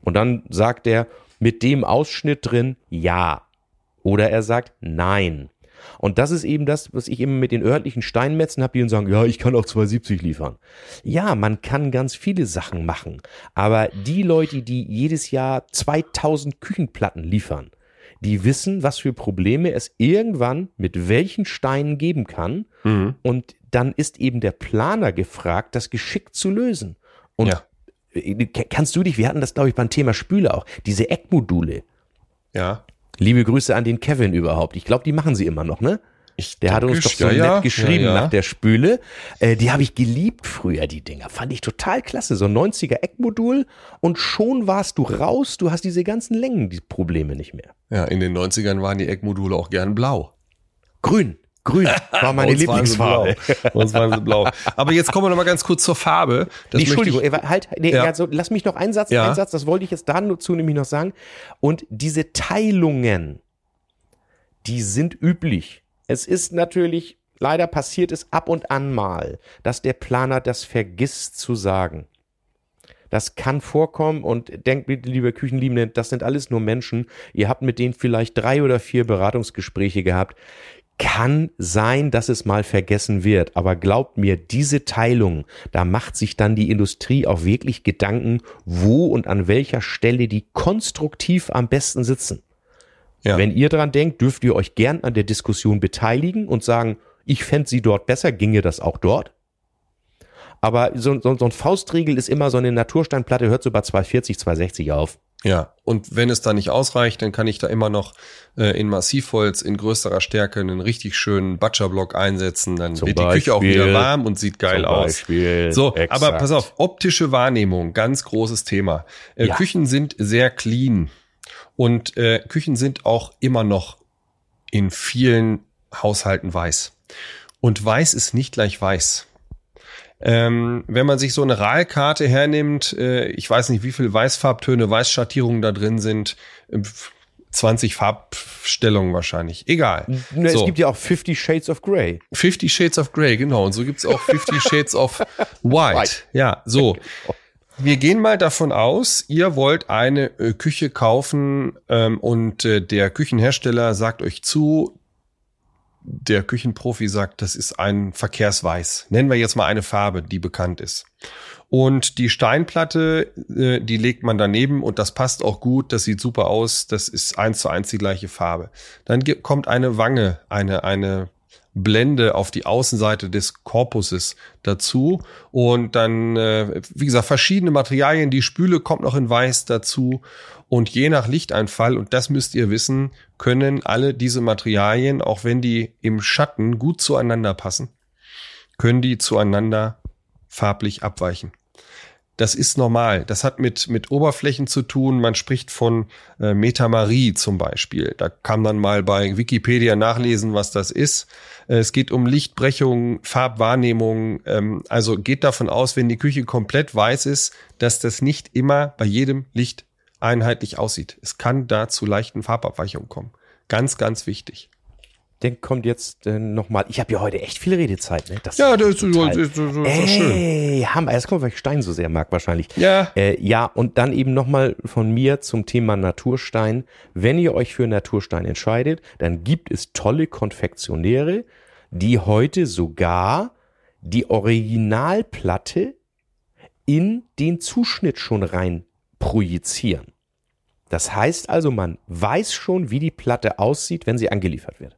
Und dann sagt er mit dem Ausschnitt drin ja. Oder er sagt nein. Und das ist eben das, was ich eben mit den örtlichen Steinmetzen habe, die dann sagen, ja, ich kann auch 270 liefern. Ja, man kann ganz viele Sachen machen. Aber die Leute, die jedes Jahr 2000 Küchenplatten liefern, die wissen, was für Probleme es irgendwann mit welchen Steinen geben kann. Und dann ist eben der Planer gefragt, das geschickt zu lösen. Und Ja. äh, kannst du dich, wir hatten das, glaube ich, beim Thema Spüle auch, diese Eckmodule. Ja. Liebe Grüße an den Kevin überhaupt. Ich glaube, die machen sie immer noch, ne? Ich Der hatte uns doch so nett ja, geschrieben ja, ja. nach der Spüle. Äh, die habe ich geliebt früher, die Dinger. Fand ich total klasse. So ein 90er Eckmodul und schon warst du raus. Du hast diese ganzen Längen, die Probleme nicht mehr. Ja, in den 90ern waren die Eckmodule auch gern blau. Grün. Grün war meine Lieblingsfarbe. uns waren sie blau. Aber jetzt kommen wir noch mal ganz kurz zur Farbe. Das Nee, Entschuldigung, äh, halt, nee, Ja. also, lass mich noch einen Satz, Ja. einen Satz, das wollte ich jetzt dazu nämlich noch sagen. Und diese Teilungen, die sind üblich. Es ist natürlich, leider passiert es ab und an mal, dass der Planer das vergisst zu sagen. Das kann vorkommen und denkt bitte, liebe Küchenliebende, das sind alles nur Menschen. Ihr habt mit denen vielleicht drei oder vier Beratungsgespräche gehabt. Kann sein, dass es mal vergessen wird, aber glaubt mir, diese Teilung, da macht sich dann die Industrie auch wirklich Gedanken, wo und an welcher Stelle die konstruktiv am besten sitzen. Ja. Wenn ihr dran denkt, dürft ihr euch gern an der Diskussion beteiligen und sagen, ich fände sie dort besser, ginge das auch dort. Aber so, so, so ein Faustregel ist immer so eine Natursteinplatte, hört so bei 240, 260 auf. Ja, und wenn es da nicht ausreicht, dann kann ich da immer noch äh, in Massivholz in größerer Stärke einen richtig schönen Butcherblock einsetzen. Dann Zum wird die Küche auch Beispiel- wieder warm und sieht geil Zum aus. Beispiel, So, aber exakt. pass auf, optische Wahrnehmung, ganz großes Thema. Äh, Ja. Küchen sind sehr clean und äh, Küchen sind auch immer noch in vielen Haushalten weiß. Und weiß ist nicht gleich weiß. Ähm, wenn man sich so eine RAL-Karte hernimmt, äh, ich weiß nicht, wie viel Weißfarbtöne, Weißschattierungen da drin sind, äh, 20 Farbstellungen wahrscheinlich. Egal. Ne, So. Es gibt ja auch Fifty Shades of Grey. Fifty Shades of Grey, genau. Und so gibt's auch Fifty (laughs) Shades of White. White. Ja, so. (laughs) Wir gehen mal davon aus, ihr wollt eine äh, Küche kaufen ähm, und äh, der Küchenhersteller sagt euch zu, der Küchenprofi sagt, das ist ein Verkehrsweiß. Nennen wir jetzt mal eine Farbe, die bekannt ist. Und die Steinplatte, äh, die legt man daneben und das passt auch gut, das sieht super aus, das ist eins zu eins die gleiche Farbe. Dann kommt eine Wange, eine, eine Blende auf die Außenseite des Korpuses dazu und dann, äh, wie gesagt, verschiedene Materialien. Die Spüle kommt noch in Weiß dazu und je nach Lichteinfall, und das müsst ihr wissen, können alle diese Materialien, auch wenn die im Schatten gut zueinander passen, können die zueinander farblich abweichen. Das ist normal. Das hat mit, mit Oberflächen zu tun. Man spricht von äh, Metamarie zum Beispiel. Da kann man mal bei Wikipedia nachlesen, was das ist. Äh, es geht um Lichtbrechung, Farbwahrnehmung. Ähm, also geht davon aus, wenn die Küche komplett weiß ist, dass das nicht immer bei jedem Licht einheitlich aussieht. Es kann da zu leichten Farbabweichungen kommen. Ganz, ganz wichtig. Dann kommt jetzt äh, nochmal. Ich habe ja heute echt viel Redezeit, ne? Das Ja, das ist, total- das ist, das ist doch schön. Ey, Hammer. Erst kommt, weil ich Stein so sehr mag wahrscheinlich. Ja. Äh, ja, und dann eben nochmal von mir zum Thema Naturstein. Wenn ihr euch für Naturstein entscheidet, dann gibt es tolle Konfektionäre, die heute sogar die Originalplatte in den Zuschnitt schon rein projizieren. Das heißt also, man weiß schon, wie die Platte aussieht, wenn sie angeliefert wird.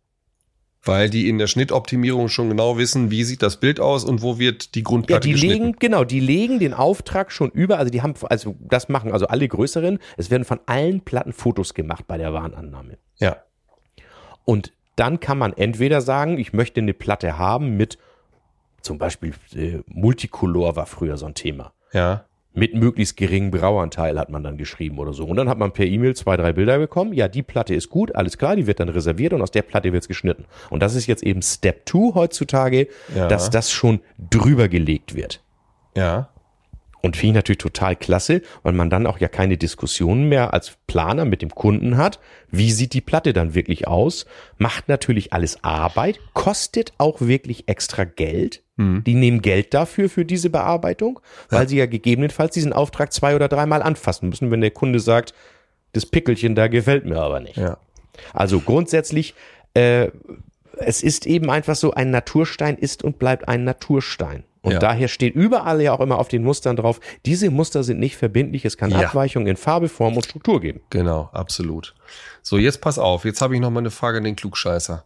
Weil die in der Schnittoptimierung schon genau wissen, wie sieht das Bild aus und wo wird die Ja, Grundplatte die geschnitten. legen, genau, die legen den Auftrag schon über, also die haben, also das machen also alle größeren, es werden von allen Platten Fotos gemacht bei der Warenannahme. Ja. Und dann kann man entweder sagen, ich möchte eine Platte haben mit, zum Beispiel äh, Multicolor war früher so ein Thema. Ja. Mit möglichst geringem Grauanteil hat man dann geschrieben oder so. Und dann hat man per E-Mail zwei, drei Bilder bekommen. Ja, die Platte ist gut, alles klar, die wird dann reserviert und aus der Platte wird's geschnitten. Und das ist jetzt eben Step 2 heutzutage, Ja. dass das schon drüber gelegt wird. Ja. Und finde ich natürlich total klasse, weil man dann auch ja keine Diskussionen mehr als Planer mit dem Kunden hat. Wie sieht die Platte dann wirklich aus? Macht natürlich alles Arbeit, kostet auch wirklich extra Geld. Die nehmen Geld dafür, für diese Bearbeitung, weil sie ja gegebenenfalls diesen Auftrag zwei oder dreimal anfassen müssen, wenn der Kunde sagt, das Pickelchen da gefällt mir aber nicht. Ja. Also grundsätzlich, äh, es ist eben einfach so, ein Naturstein ist und bleibt ein Naturstein. Und Ja. daher steht überall ja auch immer auf den Mustern drauf, diese Muster sind nicht verbindlich, es kann Ja. Abweichungen in Farbe, Form und Struktur geben. Genau, absolut. So, jetzt pass auf. Jetzt habe ich noch mal eine Frage an den Klugscheißer.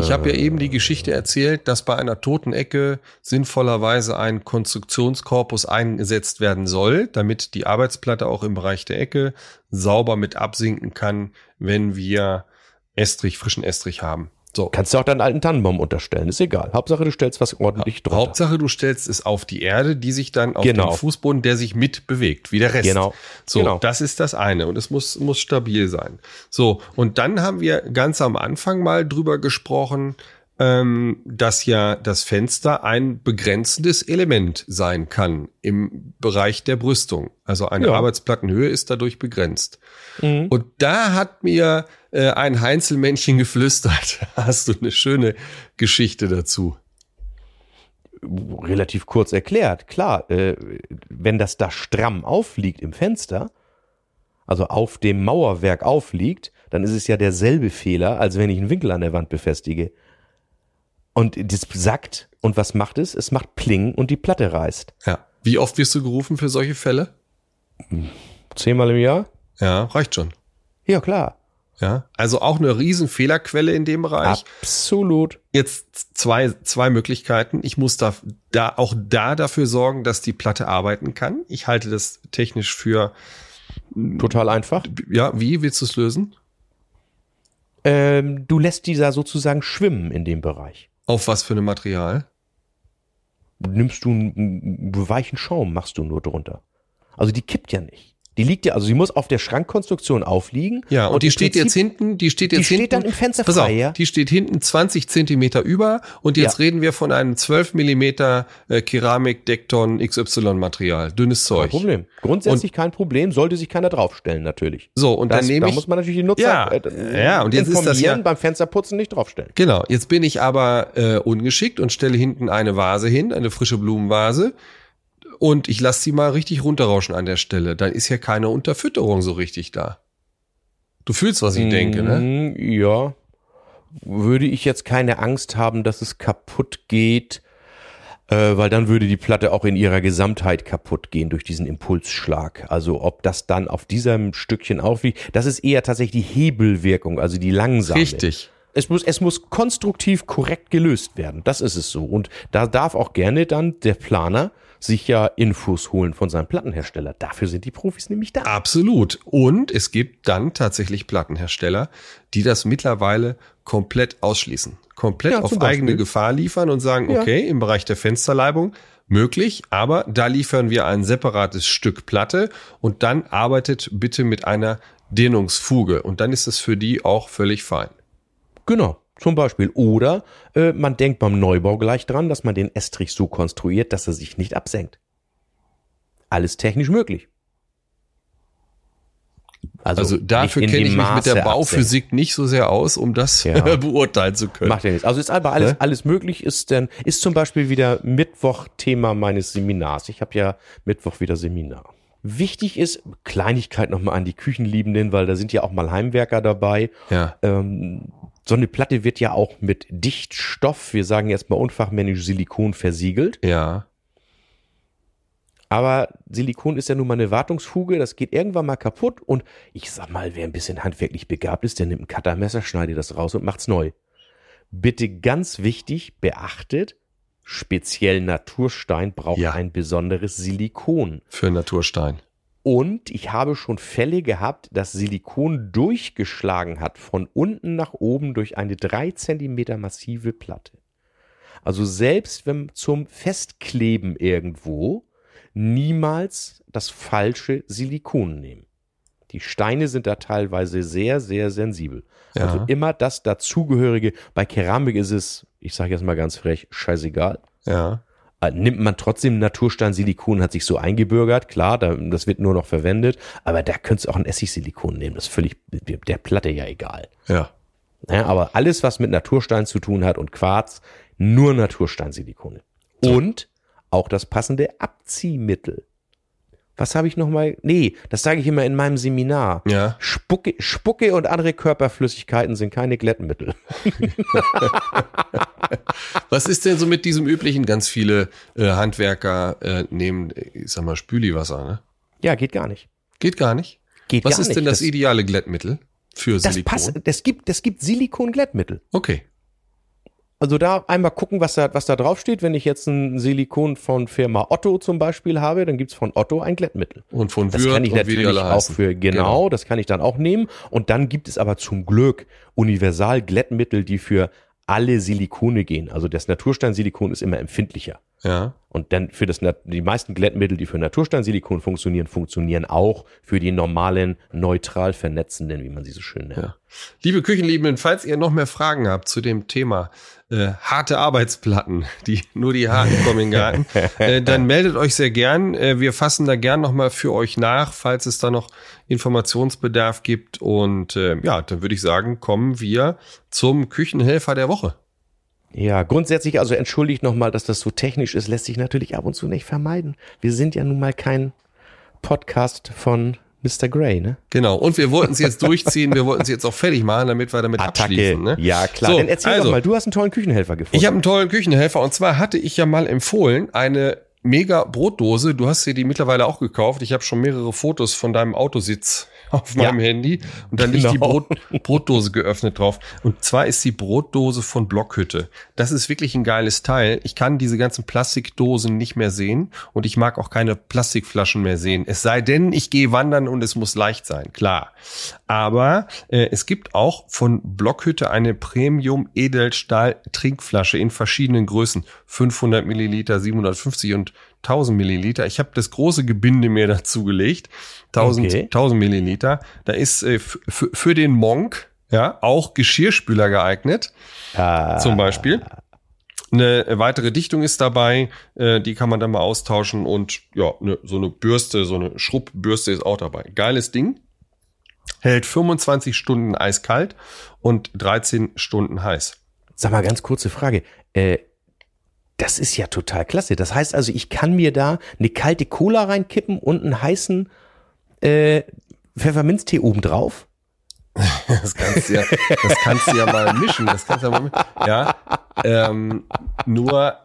Ich habe ja eben die Geschichte erzählt, dass bei einer toten Ecke sinnvollerweise ein Konstruktionskorpus eingesetzt werden soll, damit die Arbeitsplatte auch im Bereich der Ecke sauber mit absinken kann, wenn wir Estrich, frischen Estrich haben. So. Kannst du auch deinen alten Tannenbaum unterstellen, ist egal. Hauptsache du stellst was ordentlich drunter. Hauptsache, du stellst es auf die Erde, die sich dann auf Genau. den Fußboden, der sich mit bewegt, wie der Rest. Genau. So, Genau. das ist das eine und es muss, muss stabil sein. So, und dann haben wir ganz am Anfang mal drüber gesprochen, ähm, dass ja das Fenster ein begrenzendes Element sein kann im Bereich der Brüstung. Also eine Ja. Arbeitsplattenhöhe ist dadurch begrenzt. Mhm. Und da hat mir äh, ein Heinzelmännchen geflüstert. (laughs) Hast du eine schöne Geschichte dazu? Relativ kurz erklärt, klar, äh, wenn das da stramm aufliegt im Fenster, also auf dem Mauerwerk aufliegt, dann ist es ja derselbe Fehler, als wenn ich einen Winkel an der Wand befestige. Und das sackt, und was macht es? Es macht Pling und die Platte reißt. Ja. Wie oft wirst du gerufen für solche Fälle? Zehnmal im Jahr? Ja, reicht schon. Ja, klar. Ja. Also auch eine riesen Fehlerquelle in dem Bereich. Absolut. Jetzt zwei, zwei Möglichkeiten. Ich muss da, da auch da dafür sorgen, dass die Platte arbeiten kann. Ich halte das technisch für Total einfach. Ja, wie willst du es lösen? Ähm, du lässt dieser sozusagen schwimmen in dem Bereich. Auf was für ein Material? Nimmst du einen, einen weichen Schaum, machst du nur drunter. Also die kippt ja nicht. Die liegt ja, also sie muss auf der Schrankkonstruktion aufliegen. Ja, und, die im steht Prinzip- jetzt hinten, die steht die jetzt steht hinten. dann im Fenster pass frei, auf, ja? Die steht hinten 20 Zentimeter über und jetzt Ja. reden wir von einem 12 Millimeter äh, Keramik-Dekton XY-Material. Dünnes Kein Zeug. Problem. Grundsätzlich kein Problem, sollte sich keiner draufstellen, natürlich. So, und Das, dann nehme da ich. muss man natürlich die Nutzer Ja, äh, ja, und jetzt ist das ja- beim Fensterputzen nicht draufstellen. Genau, jetzt bin ich aber äh, ungeschickt und stelle hinten eine Vase hin, eine frische Blumenvase. Und ich lasse sie mal richtig runterrauschen an der Stelle. Dann ist ja keine Unterfütterung so richtig da. Du fühlst, was ich denke, ne? Mm, Ja. Würde ich jetzt keine Angst haben, dass es kaputt geht, äh, weil dann würde die Platte auch in ihrer Gesamtheit kaputt gehen durch diesen Impulsschlag. Also ob das dann auf diesem Stückchen aufliegt, das ist eher tatsächlich die Hebelwirkung, also die langsame. Richtig. Es muss, es muss konstruktiv korrekt gelöst werden. Das ist es so. Und da darf auch gerne dann der Planer sich ja Infos holen von seinem Plattenhersteller. Dafür sind die Profis nämlich da. Absolut. Und es gibt dann tatsächlich Plattenhersteller, die das mittlerweile komplett ausschließen. Komplett Ja, auf eigene Gefahr liefern und sagen, Ja. okay, im Bereich der Fensterleibung möglich, aber da liefern wir ein separates Stück Platte und dann arbeitet bitte mit einer Dehnungsfuge und dann ist es für die auch völlig fein. Genau, zum Beispiel. Oder äh, man denkt beim Neubau gleich dran, dass man den Estrich so konstruiert, dass er sich nicht absenkt. Alles technisch möglich. Also, dafür nicht in kenne ich dem mich mit der Maße Bauphysik nicht so sehr aus, um das Ja. (laughs) beurteilen zu absenkt. können. Macht ja nichts. Also ist aber alles, Ne? alles möglich. Ist denn, ist zum Beispiel wieder Mittwoch Thema meines Seminars. Ich habe ja Mittwoch wieder Seminar. Wichtig ist, Kleinigkeit nochmal an die Küchenliebenden, weil da sind ja auch mal Heimwerker dabei. Ja. Ähm, so eine Platte wird ja auch mit Dichtstoff, wir sagen jetzt mal unfachmännisch Silikon versiegelt. Ja. Aber Silikon ist ja nun mal eine Wartungsfuge, das geht irgendwann mal kaputt und ich sag mal, wer ein bisschen handwerklich begabt ist, der nimmt ein Cuttermesser, schneidet das raus und macht's neu. Bitte ganz wichtig, beachtet, speziell Naturstein braucht Ja. ein besonderes Silikon. Für Naturstein. Und ich habe schon Fälle gehabt, dass Silikon durchgeschlagen hat von unten nach oben durch eine drei Zentimeter massive Platte. Also selbst wenn zum Festkleben irgendwo niemals das falsche Silikon nehmen. Die Steine sind da teilweise sehr, sehr sensibel. Ja. Also immer das dazugehörige. Bei Keramik ist es, ich sage jetzt mal ganz frech, scheißegal. Ja. Äh, Nimmt man trotzdem Naturstein Silikon, hat sich so eingebürgert, klar, da, das wird nur noch verwendet, aber da könntest du auch ein Essigsilikon nehmen, das ist völlig der Platte ja egal. Ja. Ja, aber alles, was mit Naturstein zu tun hat und Quarz, nur Natursteinsilikone. Und auch das passende Abziehmittel. Was habe ich noch mal? Nee, das sage ich immer in meinem Seminar. Ja. Spucke, Spucke und andere Körperflüssigkeiten sind keine Glättmittel. (laughs) Was ist denn so mit diesem üblichen? Ganz viele äh, Handwerker äh, nehmen, äh, ich sag mal, Spüliwasser, ne? Ja, geht gar nicht. Geht gar nicht. Geht Was gar ist nicht. denn das, ideale Glättmittel für das Silikon? passt, das gibt, das gibt Silikon-Glättmittel. Okay. Also da einmal gucken, was da, was da drauf steht. Wenn ich jetzt ein Silikon von Firma Otto zum Beispiel habe, dann gibt's von Otto ein Glättmittel. Und von Das Würth kann ich natürlich auch für, genau, das kann ich dann auch nehmen. Und dann gibt es aber zum Glück Universal-Glättmittel, die für alle Silikone gehen. Also das Natursteinsilikon ist immer empfindlicher. Ja. Und dann für das, die meisten Glättmittel, die für Natursteinsilikon funktionieren, funktionieren auch für die normalen neutral vernetzenden, wie man sie so schön nennt. Ja. Liebe Küchenliebenden, falls ihr noch mehr Fragen habt zu dem Thema äh, harte Arbeitsplatten, (laughs) die nur die harten kommen in den Garten, (laughs) äh, dann meldet euch sehr gern. Äh, wir fassen da gern nochmal für euch nach, falls es da noch Informationsbedarf gibt. Und äh, ja, dann würde ich sagen, kommen wir zum Küchenhelfer der Woche. Ja, grundsätzlich, also entschuldigt nochmal, dass das so technisch ist, lässt sich natürlich ab und zu nicht vermeiden. Wir sind ja nun mal kein Podcast von Mr. Grey, ne? Genau. Und wir wollten es jetzt durchziehen, wir wollten es jetzt auch fertig machen, damit wir damit abschließen. Ne? Ja, klar. So, Dann erzähl also, doch mal, du hast einen tollen Küchenhelfer gefunden. Ich habe einen tollen Küchenhelfer und zwar hatte ich ja mal empfohlen, eine mega Brotdose. Du hast dir die mittlerweile auch gekauft. Ich habe schon mehrere Fotos von deinem Autositz auf meinem Ja. Handy und dann liegt die Genau. Brot, Brotdose geöffnet drauf. Und zwar ist die Brotdose von Blockhütte. Das ist wirklich ein geiles Teil. Ich kann diese ganzen Plastikdosen nicht mehr sehen und ich mag auch keine Plastikflaschen mehr sehen. Es sei denn, ich gehe wandern und es muss leicht sein, klar. Aber äh, es gibt auch von Blockhütte eine Premium Edelstahl Trinkflasche in verschiedenen Größen. 500 Milliliter, 750 und 1000 Milliliter. Ich habe das große Gebinde mir (laughs) dazu gelegt. 1000, Okay. 1000 Milliliter. Da ist äh, für den Monk ja auch Geschirrspüler geeignet, Ah, zum Beispiel. Eine weitere Dichtung ist dabei, äh, die kann man dann mal austauschen und ja, ne, so eine Bürste, so eine Schrubbürste ist auch dabei. Geiles Ding. Hält 25 Stunden eiskalt und 13 Stunden heiß. Sag mal, ganz kurze Frage. Äh, das ist ja total klasse. Das heißt also, ich kann mir da eine kalte Cola reinkippen und einen heißen äh, Pfefferminztee obendrauf. (laughs) Das kannst du ja, das kannst du ja mal mischen. Das kannst du ja mal mischen. Ja, ähm, nur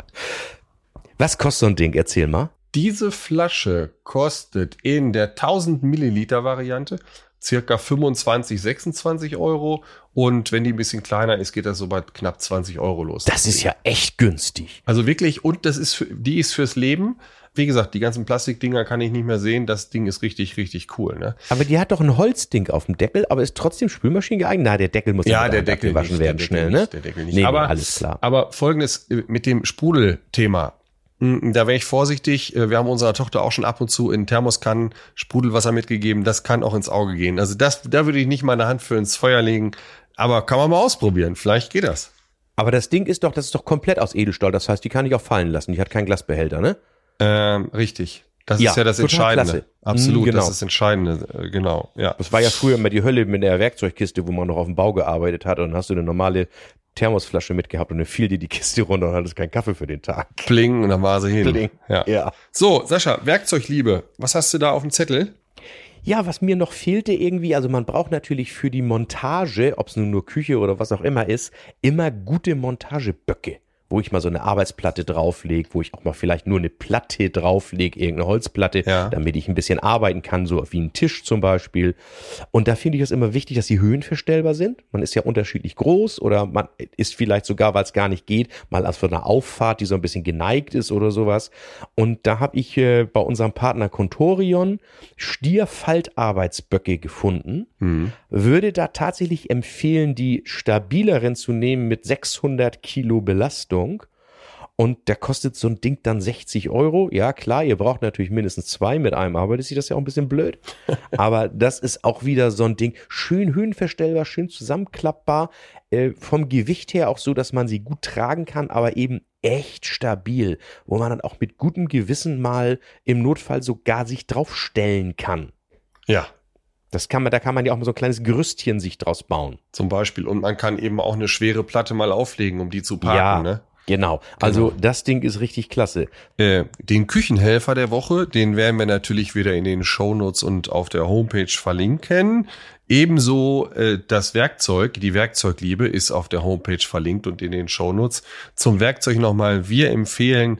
Was kostet so ein Ding? Erzähl mal. Diese Flasche kostet in der 1000 Milliliter Variante circa 25, 26 Euro. Und wenn die ein bisschen kleiner ist, geht das so bei knapp 20 Euro los. Das ist ja echt günstig. also wirklich, und das ist für, die ist fürs Leben. Wie gesagt, die ganzen Plastikdinger kann ich nicht mehr sehen. Das Ding ist richtig, richtig cool. Ne? Aber die hat doch ein Holzding auf dem Deckel, aber ist trotzdem Spülmaschine geeignet. Na, der Deckel muss Ja, der Deckel nicht, werden der schnell, Deckel ne? nicht, der Deckel nicht. Nee, aber, alles klar. Aber folgendes äh, mit dem Sprudelthema. Mm, Da wäre ich vorsichtig. Äh, Wir haben unserer Tochter auch schon ab und zu in Thermoskannen Sprudelwasser mitgegeben. Das kann auch ins Auge gehen. Also das, da würde ich nicht meine Hand für ins Feuer legen. Aber kann man mal ausprobieren. Vielleicht geht das. Aber das Ding ist doch, das ist doch komplett aus Edelstahl. Das heißt, die kann ich auch fallen lassen. Die hat keinen Glasbehälter, ne? Ähm, richtig. Das Ja, ist ja das Entscheidende. klasse. Absolut, Mm, genau. das ist das Entscheidende. Äh, Genau, ja. Das war ja früher immer die Hölle mit der Werkzeugkiste, wo man noch auf dem Bau gearbeitet hat und dann hast du eine normale Thermosflasche mitgehabt und dann fiel dir die Kiste runter und hattest keinen Kaffee für den Tag. Pling und dann war sie hin. Pling. Ja. Ja. So, Sascha, Werkzeugliebe. Was hast du da auf dem Zettel? Ja, was mir noch fehlte irgendwie, also man braucht natürlich für die Montage, ob es nun nur Küche oder was auch immer ist, immer gute Montageböcke, wo ich mal so eine Arbeitsplatte drauflege, wo ich auch mal vielleicht nur eine Platte drauflege, irgendeine Holzplatte, Ja. damit ich ein bisschen arbeiten kann, so wie ein Tisch zum Beispiel. Und da finde ich es immer wichtig, dass sie höhenverstellbar sind. Man ist ja unterschiedlich groß oder man ist vielleicht sogar, weil es gar nicht geht, mal als für eine Auffahrt, die so ein bisschen geneigt ist oder sowas. Und da habe ich äh, bei unserem Partner Contorion Stierfaltarbeitsböcke gefunden. Würde da tatsächlich empfehlen, die stabileren zu nehmen mit 600 Kilo Belastung. Und da kostet so ein Ding dann 60 Euro. Ja, klar, ihr braucht natürlich mindestens zwei mit einem arbeitet sich das ja auch ein bisschen blöd. (laughs) Aber das ist auch wieder so ein Ding. Schön höhenverstellbar, schön zusammenklappbar. Äh, vom Gewicht her auch so, dass man sie gut tragen kann, aber eben echt stabil. Wo man dann auch mit gutem Gewissen mal im Notfall sogar sich draufstellen kann. Ja, Das kann man, da kann man ja auch mal so ein kleines Gerüstchen sich draus bauen. zum Beispiel. Und man kann eben auch eine schwere Platte mal auflegen, um die zu parken. ja, Ne? Genau. Also das Ding ist richtig klasse. Äh, den Küchenhelfer der Woche, den werden wir natürlich wieder in den Shownotes und auf der Homepage verlinken. Ebenso äh, das Werkzeug, die Werkzeugliebe ist auf der Homepage verlinkt und in den Shownotes. Zum Werkzeug nochmal, wir empfehlen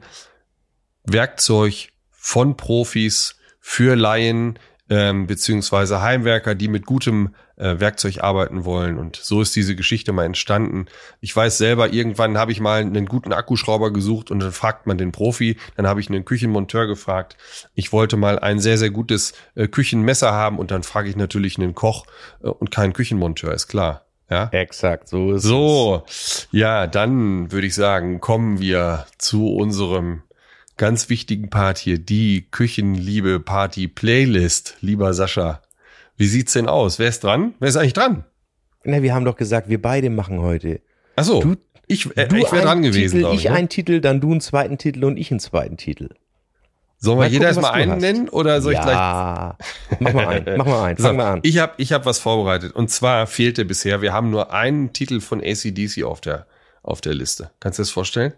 Werkzeug von Profis für Laien ähm, beziehungsweise Heimwerker, die mit gutem äh, Werkzeug arbeiten wollen. Und so ist diese Geschichte mal entstanden. Ich weiß selber, irgendwann habe ich mal einen guten Akkuschrauber gesucht und dann fragt man den Profi. Dann habe ich einen Küchenmonteur gefragt. Ich wollte mal ein sehr, sehr gutes äh, Küchenmesser haben und dann frage ich natürlich einen Koch äh, und keinen Küchenmonteur, ist klar. Ja. Exakt, so ist So, ja, dann würde ich sagen, kommen wir zu unserem ganz wichtigen Part hier, die Küchenliebe Party Playlist. Lieber Sascha, wie sieht's denn aus? Wer ist dran? Wer ist eigentlich dran? Na, wir haben doch gesagt, wir beide machen heute. Ach so, Du- ich, äh, ich wäre dran gewesen, Titel, ich ich. Ne? einen Titel, dann du einen zweiten Titel und ich einen zweiten Titel. Sollen wir jeder erstmal einen hast. nennen oder soll ich gleich ja, mach mal einen, mach mal einen, (laughs) So, fang mal an. Ich habe ich hab was vorbereitet. Und zwar fehlte bisher, wir haben nur einen Titel von ACDC auf der, auf der Liste. Kannst du dir das vorstellen?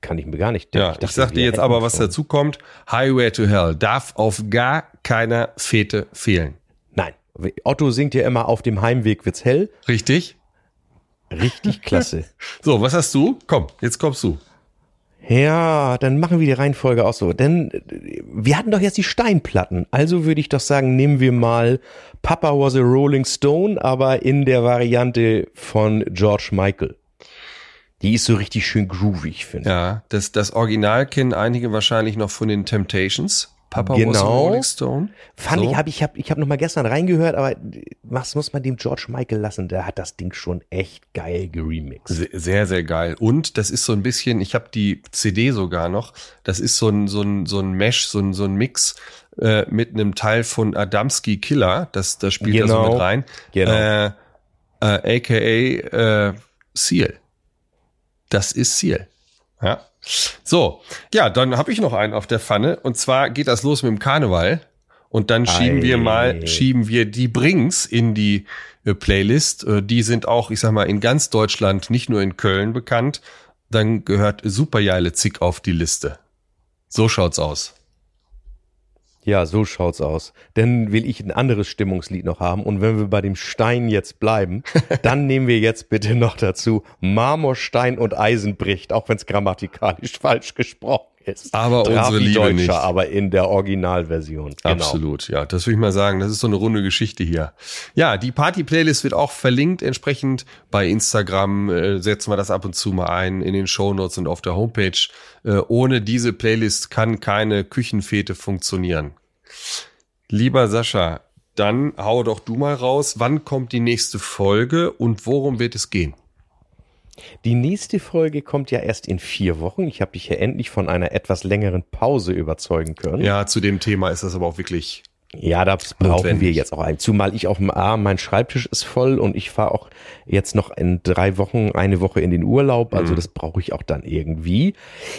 Kann ich mir gar nicht Ja, denken. ich, sag dir jetzt aber, was dazu kommt. Highway to Hell darf auf gar keiner Fete fehlen. Otto singt ja immer auf dem Heimweg wird's hell. Richtig? Richtig klasse. (laughs) So, was hast du? Komm, jetzt kommst du. Ja, dann machen wir die Reihenfolge auch so. Denn wir hatten doch jetzt die Steinplatten. Also würde ich doch sagen, nehmen wir mal Papa was a Rolling Stone, aber in der Variante von George Michael. Die ist so richtig schön groovy, finde ich. Ja, das, das Original kennen einige wahrscheinlich noch von den Temptations. Papa was a Genau. Rolling Stone. Fand So. ich, habe ich, hab, ich hab noch mal gestern reingehört, aber was muss man dem George Michael lassen? Der hat das Ding schon echt geil geremixed. Se- Sehr, sehr geil. Und das ist so ein bisschen, ich habe die CD sogar noch, das ist so ein, so ein, so ein Mesh, so ein, so ein Mix äh, mit einem Teil von Adamski Killer, das, das spielt da so Genau. mit rein. Genau. Äh, äh, AKA äh, Seal. Das ist Seal. Ja. So, ja, dann habe ich noch einen auf der Pfanne. Und zwar geht das los mit dem Karneval. Und dann schieben wir Ei. mal, schieben wir die Brings in die äh, Playlist. Äh, die sind auch, ich sag mal, in ganz Deutschland, nicht nur in Köln bekannt. Dann gehört Supergeile Zick auf die Liste. So schaut's aus. Ja, so schaut's aus. Dann will ich ein anderes Stimmungslied noch haben. Und wenn wir bei dem Stein jetzt bleiben, (laughs) dann nehmen wir jetzt bitte noch dazu Marmorstein und Eisen bricht, auch wenn es grammatikalisch (laughs) falsch gesprochen ist. Aber Traf unsere Liebe Deutsche, nicht. aber in der Originalversion. Genau. Absolut, ja. Das würde ich mal sagen. Das ist so eine runde Geschichte hier. Ja, die Party-Playlist wird auch verlinkt entsprechend bei Instagram. Äh, setzen wir das ab und zu mal ein in den Shownotes und auf der Homepage. Äh, ohne diese Playlist kann keine Küchenfete funktionieren. Lieber Sascha, dann hau doch du mal raus. Wann kommt die nächste Folge und worum wird es gehen? Die nächste Folge kommt ja erst in vier Wochen. Ich habe dich ja endlich von einer etwas längeren Pause überzeugen können. Ja, zu dem Thema ist das aber auch wirklich Ja, das brauchen Notwendig. wir jetzt auch ein. Zumal ich auf dem A, mein Schreibtisch ist voll und ich fahre auch jetzt noch in drei Wochen, eine Woche in den Urlaub. Mhm. Also das brauche ich auch dann irgendwie.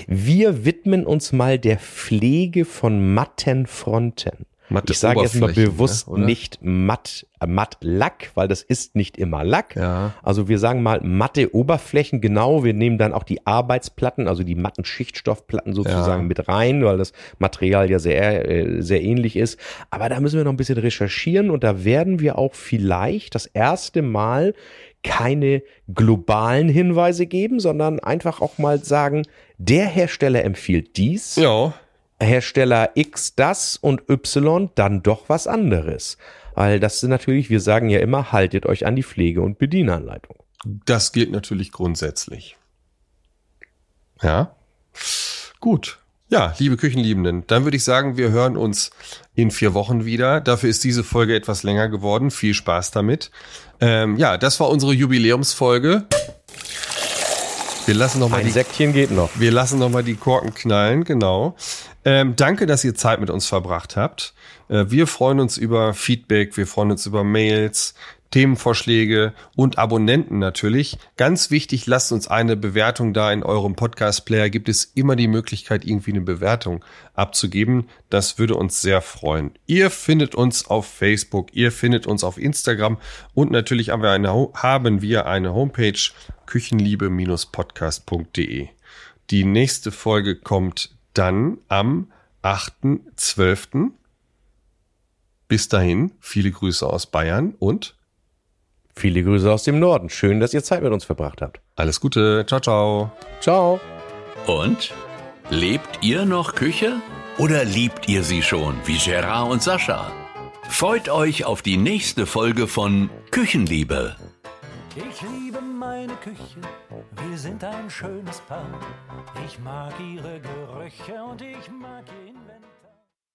Wir widmen uns mal der Pflege von matten Fronten. Matte ich sage jetzt mal Oberflächen, bewusst ne, nicht matt, äh, matt Lack, weil das ist nicht immer Lack. Ja. Also wir sagen mal matte Oberflächen, genau. Wir nehmen dann auch die Arbeitsplatten, also die matten Schichtstoffplatten sozusagen Ja. mit rein, weil das Material ja sehr, äh, sehr ähnlich ist. Aber da müssen wir noch ein bisschen recherchieren und da werden wir auch vielleicht das erste Mal keine globalen Hinweise geben, sondern einfach auch mal sagen, der Hersteller empfiehlt dies, Ja, Hersteller X das und Y dann doch was anderes. Weil das ist natürlich, wir sagen ja immer, haltet euch an die Pflege- und Bedienanleitung. Das gilt natürlich grundsätzlich. Ja. Gut. Ja, liebe Küchenliebenden, dann würde ich sagen, wir hören uns in vier Wochen wieder. Dafür ist diese Folge etwas länger geworden. Viel Spaß damit. Ähm, ja, das war unsere Jubiläumsfolge. Wir lassen noch mal Ein die Säckchen geht noch. wir lassen noch mal die Korken knallen, genau. Ähm, danke, dass ihr Zeit mit uns verbracht habt. Äh, wir freuen uns über Feedback, wir freuen uns über Mails, Themenvorschläge und Abonnenten natürlich. Ganz wichtig, lasst uns eine Bewertung da in eurem Podcast-Player. Gibt es immer die Möglichkeit, irgendwie eine Bewertung abzugeben. Das würde uns sehr freuen. Ihr findet uns auf Facebook, ihr findet uns auf Instagram und natürlich haben wir eine, haben wir eine Homepage küchenliebe-podcast.de. Die nächste Folge kommt dann am 8.12. Bis dahin, viele Grüße aus Bayern und Viele Grüße aus dem Norden. Schön, dass ihr Zeit mit uns verbracht habt. alles Gute. Ciao, ciao. Ciao. Und? Lebt ihr noch Küche? Oder liebt ihr sie schon, wie Gerard und Sascha? Freut euch auf die nächste Folge von Küchenliebe. Ich liebe meine Küche, wir sind ein schönes Paar. Ich mag ihre Gerüche und ich mag ihr Inventar.